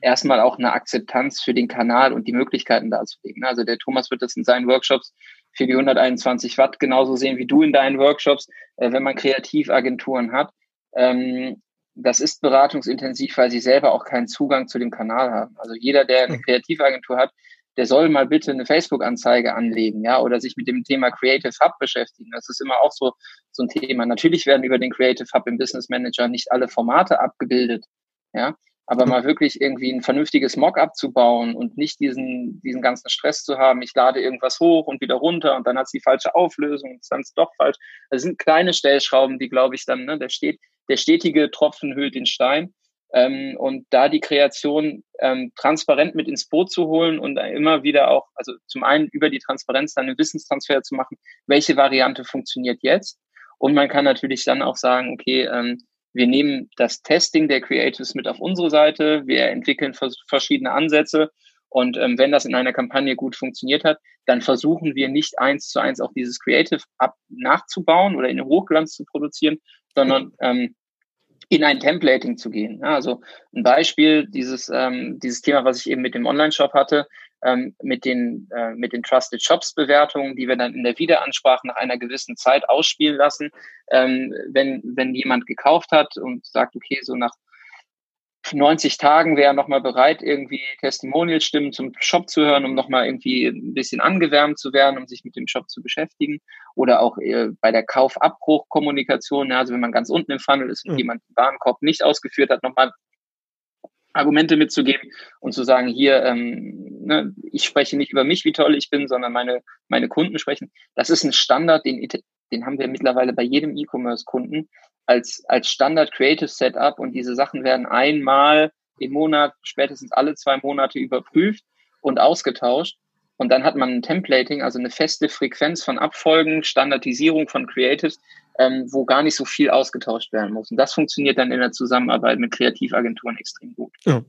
erstmal auch eine Akzeptanz für den Kanal und die Möglichkeiten darzulegen. Also der Thomas wird das in seinen Workshops für die 121 Watt genauso sehen wie du in deinen Workshops, äh, wenn man Kreativagenturen hat. Ähm, das ist beratungsintensiv, weil sie selber auch keinen Zugang zu dem Kanal haben. Also jeder, der eine hm. Kreativagentur hat, der soll mal bitte eine Facebook-Anzeige anlegen, ja, oder sich mit dem Thema Creative Hub beschäftigen. Das ist immer auch so, so ein Thema. Natürlich werden über den Creative Hub im Business Manager nicht alle Formate abgebildet, ja, aber mal wirklich irgendwie ein vernünftiges Mock-up zu bauen und nicht diesen, diesen ganzen Stress zu haben, ich lade irgendwas hoch und wieder runter und dann hat es die falsche Auflösung und dann ist doch falsch. Das sind kleine Stellschrauben, die, glaube ich, dann, ne, der, steht, der stetige Tropfen hüllt den Stein. Ähm, und da die Kreation ähm, transparent mit ins Boot zu holen und immer wieder auch, also zum einen über die Transparenz dann einen Wissenstransfer zu machen, welche Variante funktioniert jetzt. Und man kann natürlich dann auch sagen, okay, ähm, wir nehmen das Testing der Creatives mit auf unsere Seite. Wir entwickeln verschiedene Ansätze. Und ähm, wenn das in einer Kampagne gut funktioniert hat, dann versuchen wir nicht eins zu eins auch dieses Creative ab nachzubauen oder in Hochglanz zu produzieren, sondern ähm, in ein Templating zu gehen. Ja, also ein Beispiel, dieses, ähm, dieses Thema, was ich eben mit dem Online-Shop hatte, ähm, mit den, äh, mit den Trusted Shops Bewertungen, die wir dann in der Wiederansprache nach einer gewissen Zeit ausspielen lassen. Ähm, wenn, wenn jemand gekauft hat und sagt, okay, so nach 90 Tagen wäre er nochmal bereit, irgendwie Testimonial-Stimmen zum Shop zu hören, um nochmal irgendwie ein bisschen angewärmt zu werden, um sich mit dem Shop zu beschäftigen. Oder auch äh, bei der Kaufabbruchkommunikation, ja, also wenn man ganz unten im Funnel ist und mhm. jemand den Warenkorb nicht ausgeführt hat, nochmal Argumente mitzugeben und zu sagen, hier, ähm, ne, ich spreche nicht über mich, wie toll ich bin, sondern meine, meine Kunden sprechen. Das ist ein Standard, den, den haben wir mittlerweile bei jedem E-Commerce-Kunden als, als Standard Creative Setup und diese Sachen werden einmal im Monat, spätestens alle zwei Monate überprüft und ausgetauscht. Und dann hat man ein Templating, also eine feste Frequenz von Abfolgen, Standardisierung von Creatives, ähm, wo gar nicht so viel ausgetauscht werden muss. Und das funktioniert dann in der Zusammenarbeit mit Kreativagenturen extrem gut. Ja.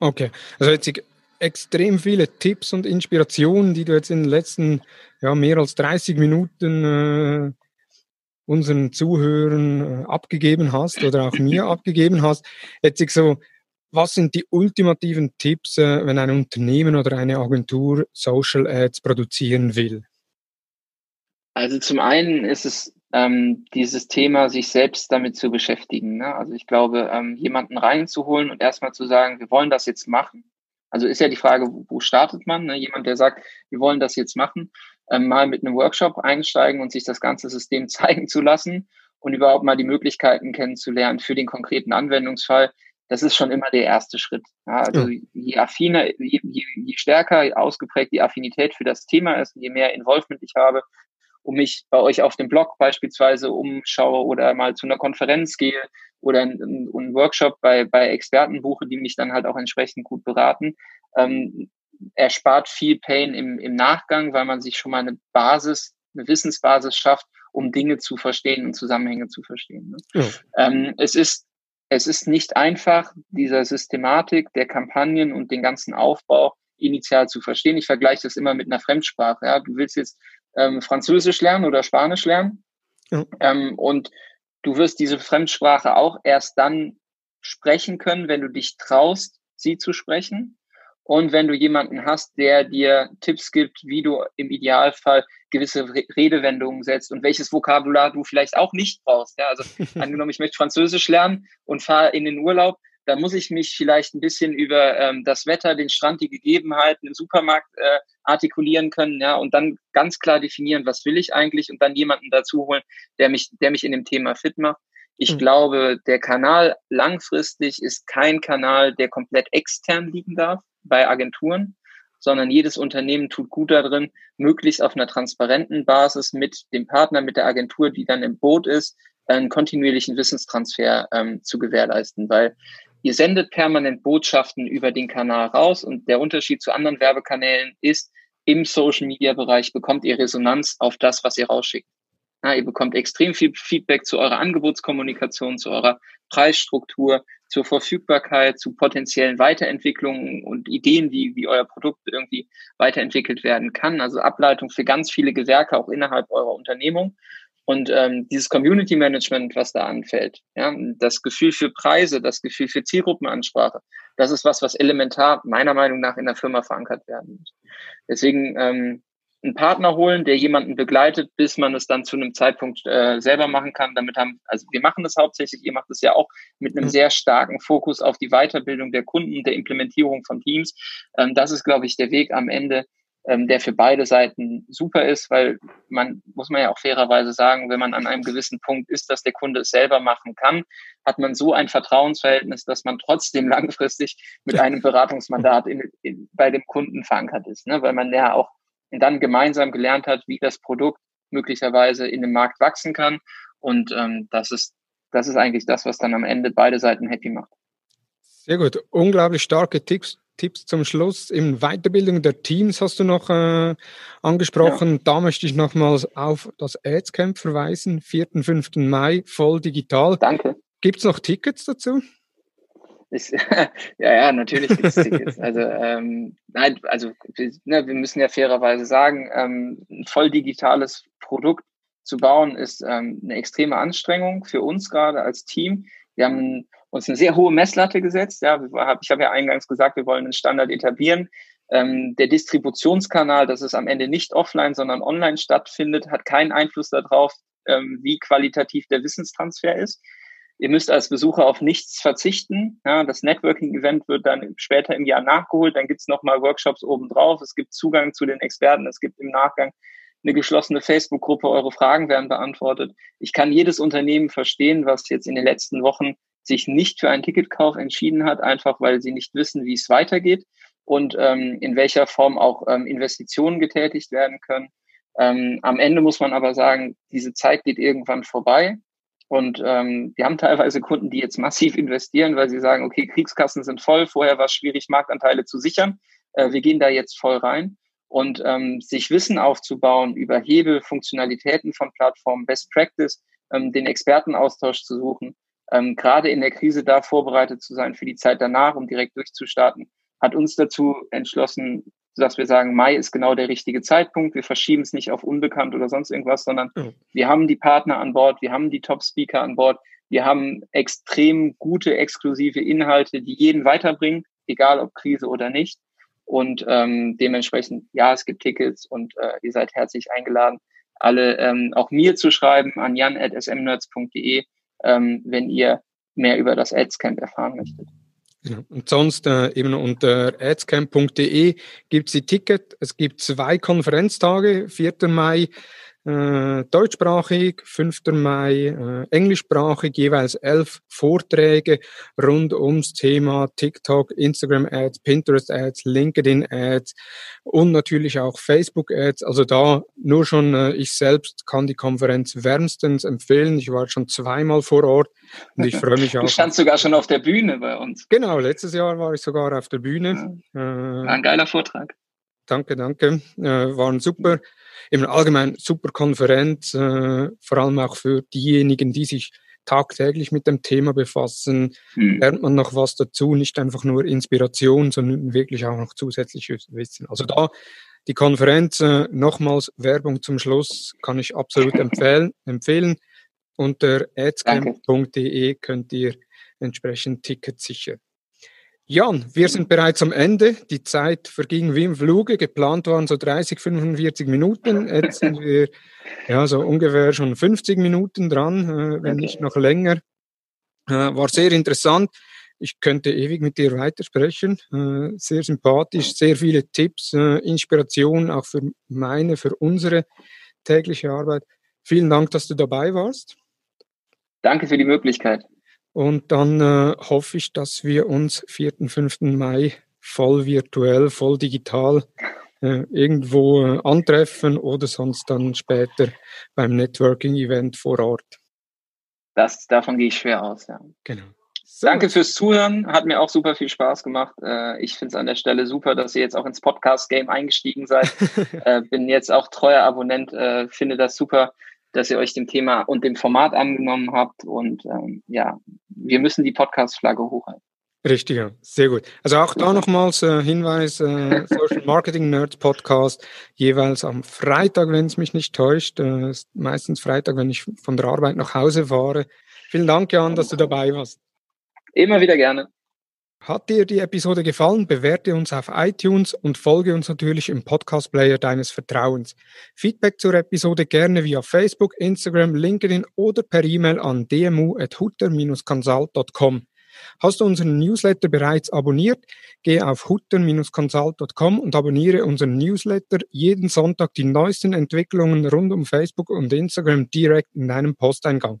Okay, also jetzt extrem viele Tipps und Inspirationen, die du jetzt in den letzten ja, mehr als 30 Minuten äh, unseren Zuhörern äh, abgegeben hast oder auch mir [laughs] abgegeben hast. Jetzt ich so, was sind die ultimativen Tipps, äh, wenn ein Unternehmen oder eine Agentur Social Ads produzieren will? Also zum einen ist es ähm, dieses Thema, sich selbst damit zu beschäftigen. Ne? Also ich glaube, ähm, jemanden reinzuholen und erstmal zu sagen, wir wollen das jetzt machen. Also ist ja die Frage, wo startet man? Ne? Jemand, der sagt, wir wollen das jetzt machen mal mit einem Workshop einsteigen und sich das ganze System [laughs] zeigen zu lassen und überhaupt mal die Möglichkeiten kennenzulernen für den konkreten Anwendungsfall. Das ist schon immer der erste Schritt. Ja, also ja. je affiner, je, je, je stärker ausgeprägt die Affinität für das Thema ist, je mehr Involvement ich habe, um mich bei euch auf dem Blog beispielsweise umschaue oder mal zu einer Konferenz gehe oder einen, einen Workshop bei, bei Experten buche, die mich dann halt auch entsprechend gut beraten, ähm, erspart viel Pain im, im Nachgang, weil man sich schon mal eine Basis, eine Wissensbasis schafft, um Dinge zu verstehen und Zusammenhänge zu verstehen. Ne? Ja. Ähm, es ist es ist nicht einfach, dieser Systematik der Kampagnen und den ganzen Aufbau initial zu verstehen. Ich vergleiche das immer mit einer Fremdsprache. Ja? Du willst jetzt ähm, Französisch lernen oder Spanisch lernen ja. ähm, und du wirst diese Fremdsprache auch erst dann sprechen können, wenn du dich traust, sie zu sprechen. Und wenn du jemanden hast, der dir Tipps gibt, wie du im Idealfall gewisse Redewendungen setzt und welches Vokabular du vielleicht auch nicht brauchst. Ja, also [laughs] angenommen, ich möchte Französisch lernen und fahre in den Urlaub, dann muss ich mich vielleicht ein bisschen über ähm, das Wetter, den Strand, die Gegebenheiten im Supermarkt äh, artikulieren können, ja, und dann ganz klar definieren, was will ich eigentlich und dann jemanden dazu holen, der mich, der mich in dem Thema fit macht. Ich mhm. glaube, der Kanal langfristig ist kein Kanal, der komplett extern liegen darf bei Agenturen, sondern jedes Unternehmen tut gut darin, möglichst auf einer transparenten Basis mit dem Partner, mit der Agentur, die dann im Boot ist, einen kontinuierlichen Wissenstransfer ähm, zu gewährleisten, weil ihr sendet permanent Botschaften über den Kanal raus und der Unterschied zu anderen Werbekanälen ist, im Social Media Bereich bekommt ihr Resonanz auf das, was ihr rausschickt. Ja, ihr bekommt extrem viel Feedback zu eurer Angebotskommunikation, zu eurer Preisstruktur, zur Verfügbarkeit, zu potenziellen Weiterentwicklungen und Ideen, wie, wie euer Produkt irgendwie weiterentwickelt werden kann. Also Ableitung für ganz viele Gewerke auch innerhalb eurer Unternehmung. Und ähm, dieses Community Management, was da anfällt, ja, das Gefühl für Preise, das Gefühl für Zielgruppenansprache, das ist was, was elementar meiner Meinung nach in der Firma verankert werden muss. Deswegen ähm, einen Partner holen, der jemanden begleitet, bis man es dann zu einem Zeitpunkt äh, selber machen kann. Damit haben, also wir machen das hauptsächlich, ihr macht es ja auch mit einem mhm. sehr starken Fokus auf die Weiterbildung der Kunden, der Implementierung von Teams. Ähm, das ist, glaube ich, der Weg am Ende, ähm, der für beide Seiten super ist, weil man, muss man ja auch fairerweise sagen, wenn man an einem gewissen Punkt ist, dass der Kunde es selber machen kann, hat man so ein Vertrauensverhältnis, dass man trotzdem langfristig mit einem Beratungsmandat in, in, bei dem Kunden verankert ist, ne? weil man ja auch dann gemeinsam gelernt hat, wie das Produkt möglicherweise in dem Markt wachsen kann. Und ähm, das ist das ist eigentlich das, was dann am Ende beide Seiten happy macht. Sehr gut. Unglaublich starke Tipps, Tipps zum Schluss. In Weiterbildung der Teams hast du noch äh, angesprochen. Ja. Da möchte ich nochmals auf das Ads-Camp verweisen. 4. 5. Mai, voll digital. Danke. Gibt es noch Tickets dazu? Ist, [laughs] ja, ja, natürlich gibt es Tickets. Also, ähm, nein, also wir, ne, wir müssen ja fairerweise sagen, ähm, ein voll digitales Produkt zu bauen ist ähm, eine extreme Anstrengung für uns gerade als Team. Wir haben uns eine sehr hohe Messlatte gesetzt. Ja, ich habe ja eingangs gesagt, wir wollen einen Standard etablieren. Ähm, der Distributionskanal, dass es am Ende nicht offline, sondern online stattfindet, hat keinen Einfluss darauf, ähm, wie qualitativ der Wissenstransfer ist. Ihr müsst als Besucher auf nichts verzichten. Ja, das Networking-Event wird dann später im Jahr nachgeholt. Dann gibt's nochmal Workshops obendrauf. Es gibt Zugang zu den Experten. Es gibt im Nachgang eine geschlossene Facebook-Gruppe. Eure Fragen werden beantwortet. Ich kann jedes Unternehmen verstehen, was jetzt in den letzten Wochen sich nicht für einen Ticketkauf entschieden hat, einfach weil sie nicht wissen, wie es weitergeht und ähm, in welcher Form auch ähm, Investitionen getätigt werden können. Ähm, am Ende muss man aber sagen, diese Zeit geht irgendwann vorbei. Und ähm, wir haben teilweise Kunden, die jetzt massiv investieren, weil sie sagen, okay, Kriegskassen sind voll, vorher war es schwierig, Marktanteile zu sichern. Äh, wir gehen da jetzt voll rein. Und ähm, sich Wissen aufzubauen über Hebel, Funktionalitäten von Plattformen, Best Practice, ähm, den Expertenaustausch zu suchen, ähm, gerade in der Krise da vorbereitet zu sein für die Zeit danach, um direkt durchzustarten, hat uns dazu entschlossen, dass wir sagen, Mai ist genau der richtige Zeitpunkt. Wir verschieben es nicht auf unbekannt oder sonst irgendwas, sondern mhm. wir haben die Partner an Bord, wir haben die Top-Speaker an Bord, wir haben extrem gute, exklusive Inhalte, die jeden weiterbringen, egal ob Krise oder nicht. Und ähm, dementsprechend, ja, es gibt Tickets und äh, ihr seid herzlich eingeladen, alle ähm, auch mir zu schreiben an jan.smnerds.de, ähm, wenn ihr mehr über das Adscamp erfahren möchtet. Ja, und sonst äh, eben unter adscamp.de gibt es die Ticket. Es gibt zwei Konferenztage, 4. Mai äh, deutschsprachig, 5. Mai äh, englischsprachig, jeweils elf Vorträge rund ums Thema TikTok, Instagram Ads, Pinterest Ads, LinkedIn Ads und natürlich auch Facebook Ads. Also da nur schon äh, ich selbst kann die Konferenz wärmstens empfehlen. Ich war schon zweimal vor Ort und ich freue mich [laughs] auch. Du standst sogar schon auf der Bühne bei uns. Genau, letztes Jahr war ich sogar auf der Bühne. Ja. War ein geiler Vortrag. Danke, danke. Äh, waren super eben allgemein super Konferenz, äh, vor allem auch für diejenigen, die sich tagtäglich mit dem Thema befassen, hm. lernt man noch was dazu, nicht einfach nur Inspiration, sondern wirklich auch noch zusätzliches Wissen. Also da die Konferenz, äh, nochmals Werbung zum Schluss, kann ich absolut empfehlen. [laughs] empfehlen. Unter adscamp.de könnt ihr entsprechend Tickets sichern. Jan, wir sind bereits am Ende. Die Zeit verging wie im Fluge. Geplant waren so 30, 45 Minuten. Jetzt sind wir ja so ungefähr schon 50 Minuten dran, äh, wenn nicht noch länger. Äh, war sehr interessant. Ich könnte ewig mit dir weitersprechen. Äh, sehr sympathisch, sehr viele Tipps, Inspiration auch für meine, für unsere tägliche Arbeit. Vielen Dank, dass du dabei warst. Danke für die Möglichkeit. Und dann äh, hoffe ich, dass wir uns 4. 5. Mai voll virtuell, voll digital äh, irgendwo äh, antreffen oder sonst dann später beim Networking-Event vor Ort. Das, davon gehe ich schwer aus, ja. Genau. So. Danke fürs Zuhören, hat mir auch super viel Spaß gemacht. Äh, ich finde es an der Stelle super, dass ihr jetzt auch ins Podcast-Game eingestiegen seid. [laughs] Äh, bin jetzt auch treuer Abonnent, äh, finde das super dass ihr euch dem Thema und dem Format angenommen habt. Und ähm, ja, wir müssen die Podcast-Flagge hochhalten. Richtig, ja. sehr gut. Also auch da nochmals äh, Hinweis, äh, Social Marketing Nerds Podcast, jeweils am Freitag, wenn es mich nicht täuscht, äh, meistens Freitag, wenn ich von der Arbeit nach Hause fahre. Vielen Dank, Jan, dass du dabei warst. Immer wieder gerne. Hat dir die Episode gefallen, bewerte uns auf iTunes und folge uns natürlich im Podcast-Player deines Vertrauens. Feedback zur Episode gerne via Facebook, Instagram, LinkedIn oder per E-Mail an dmu.hutter-consult.com. Hast du unseren Newsletter bereits abonniert? Geh auf hutter-consult.com und abonniere unseren Newsletter jeden Sonntag die neuesten Entwicklungen rund um Facebook und Instagram direkt in deinem Posteingang.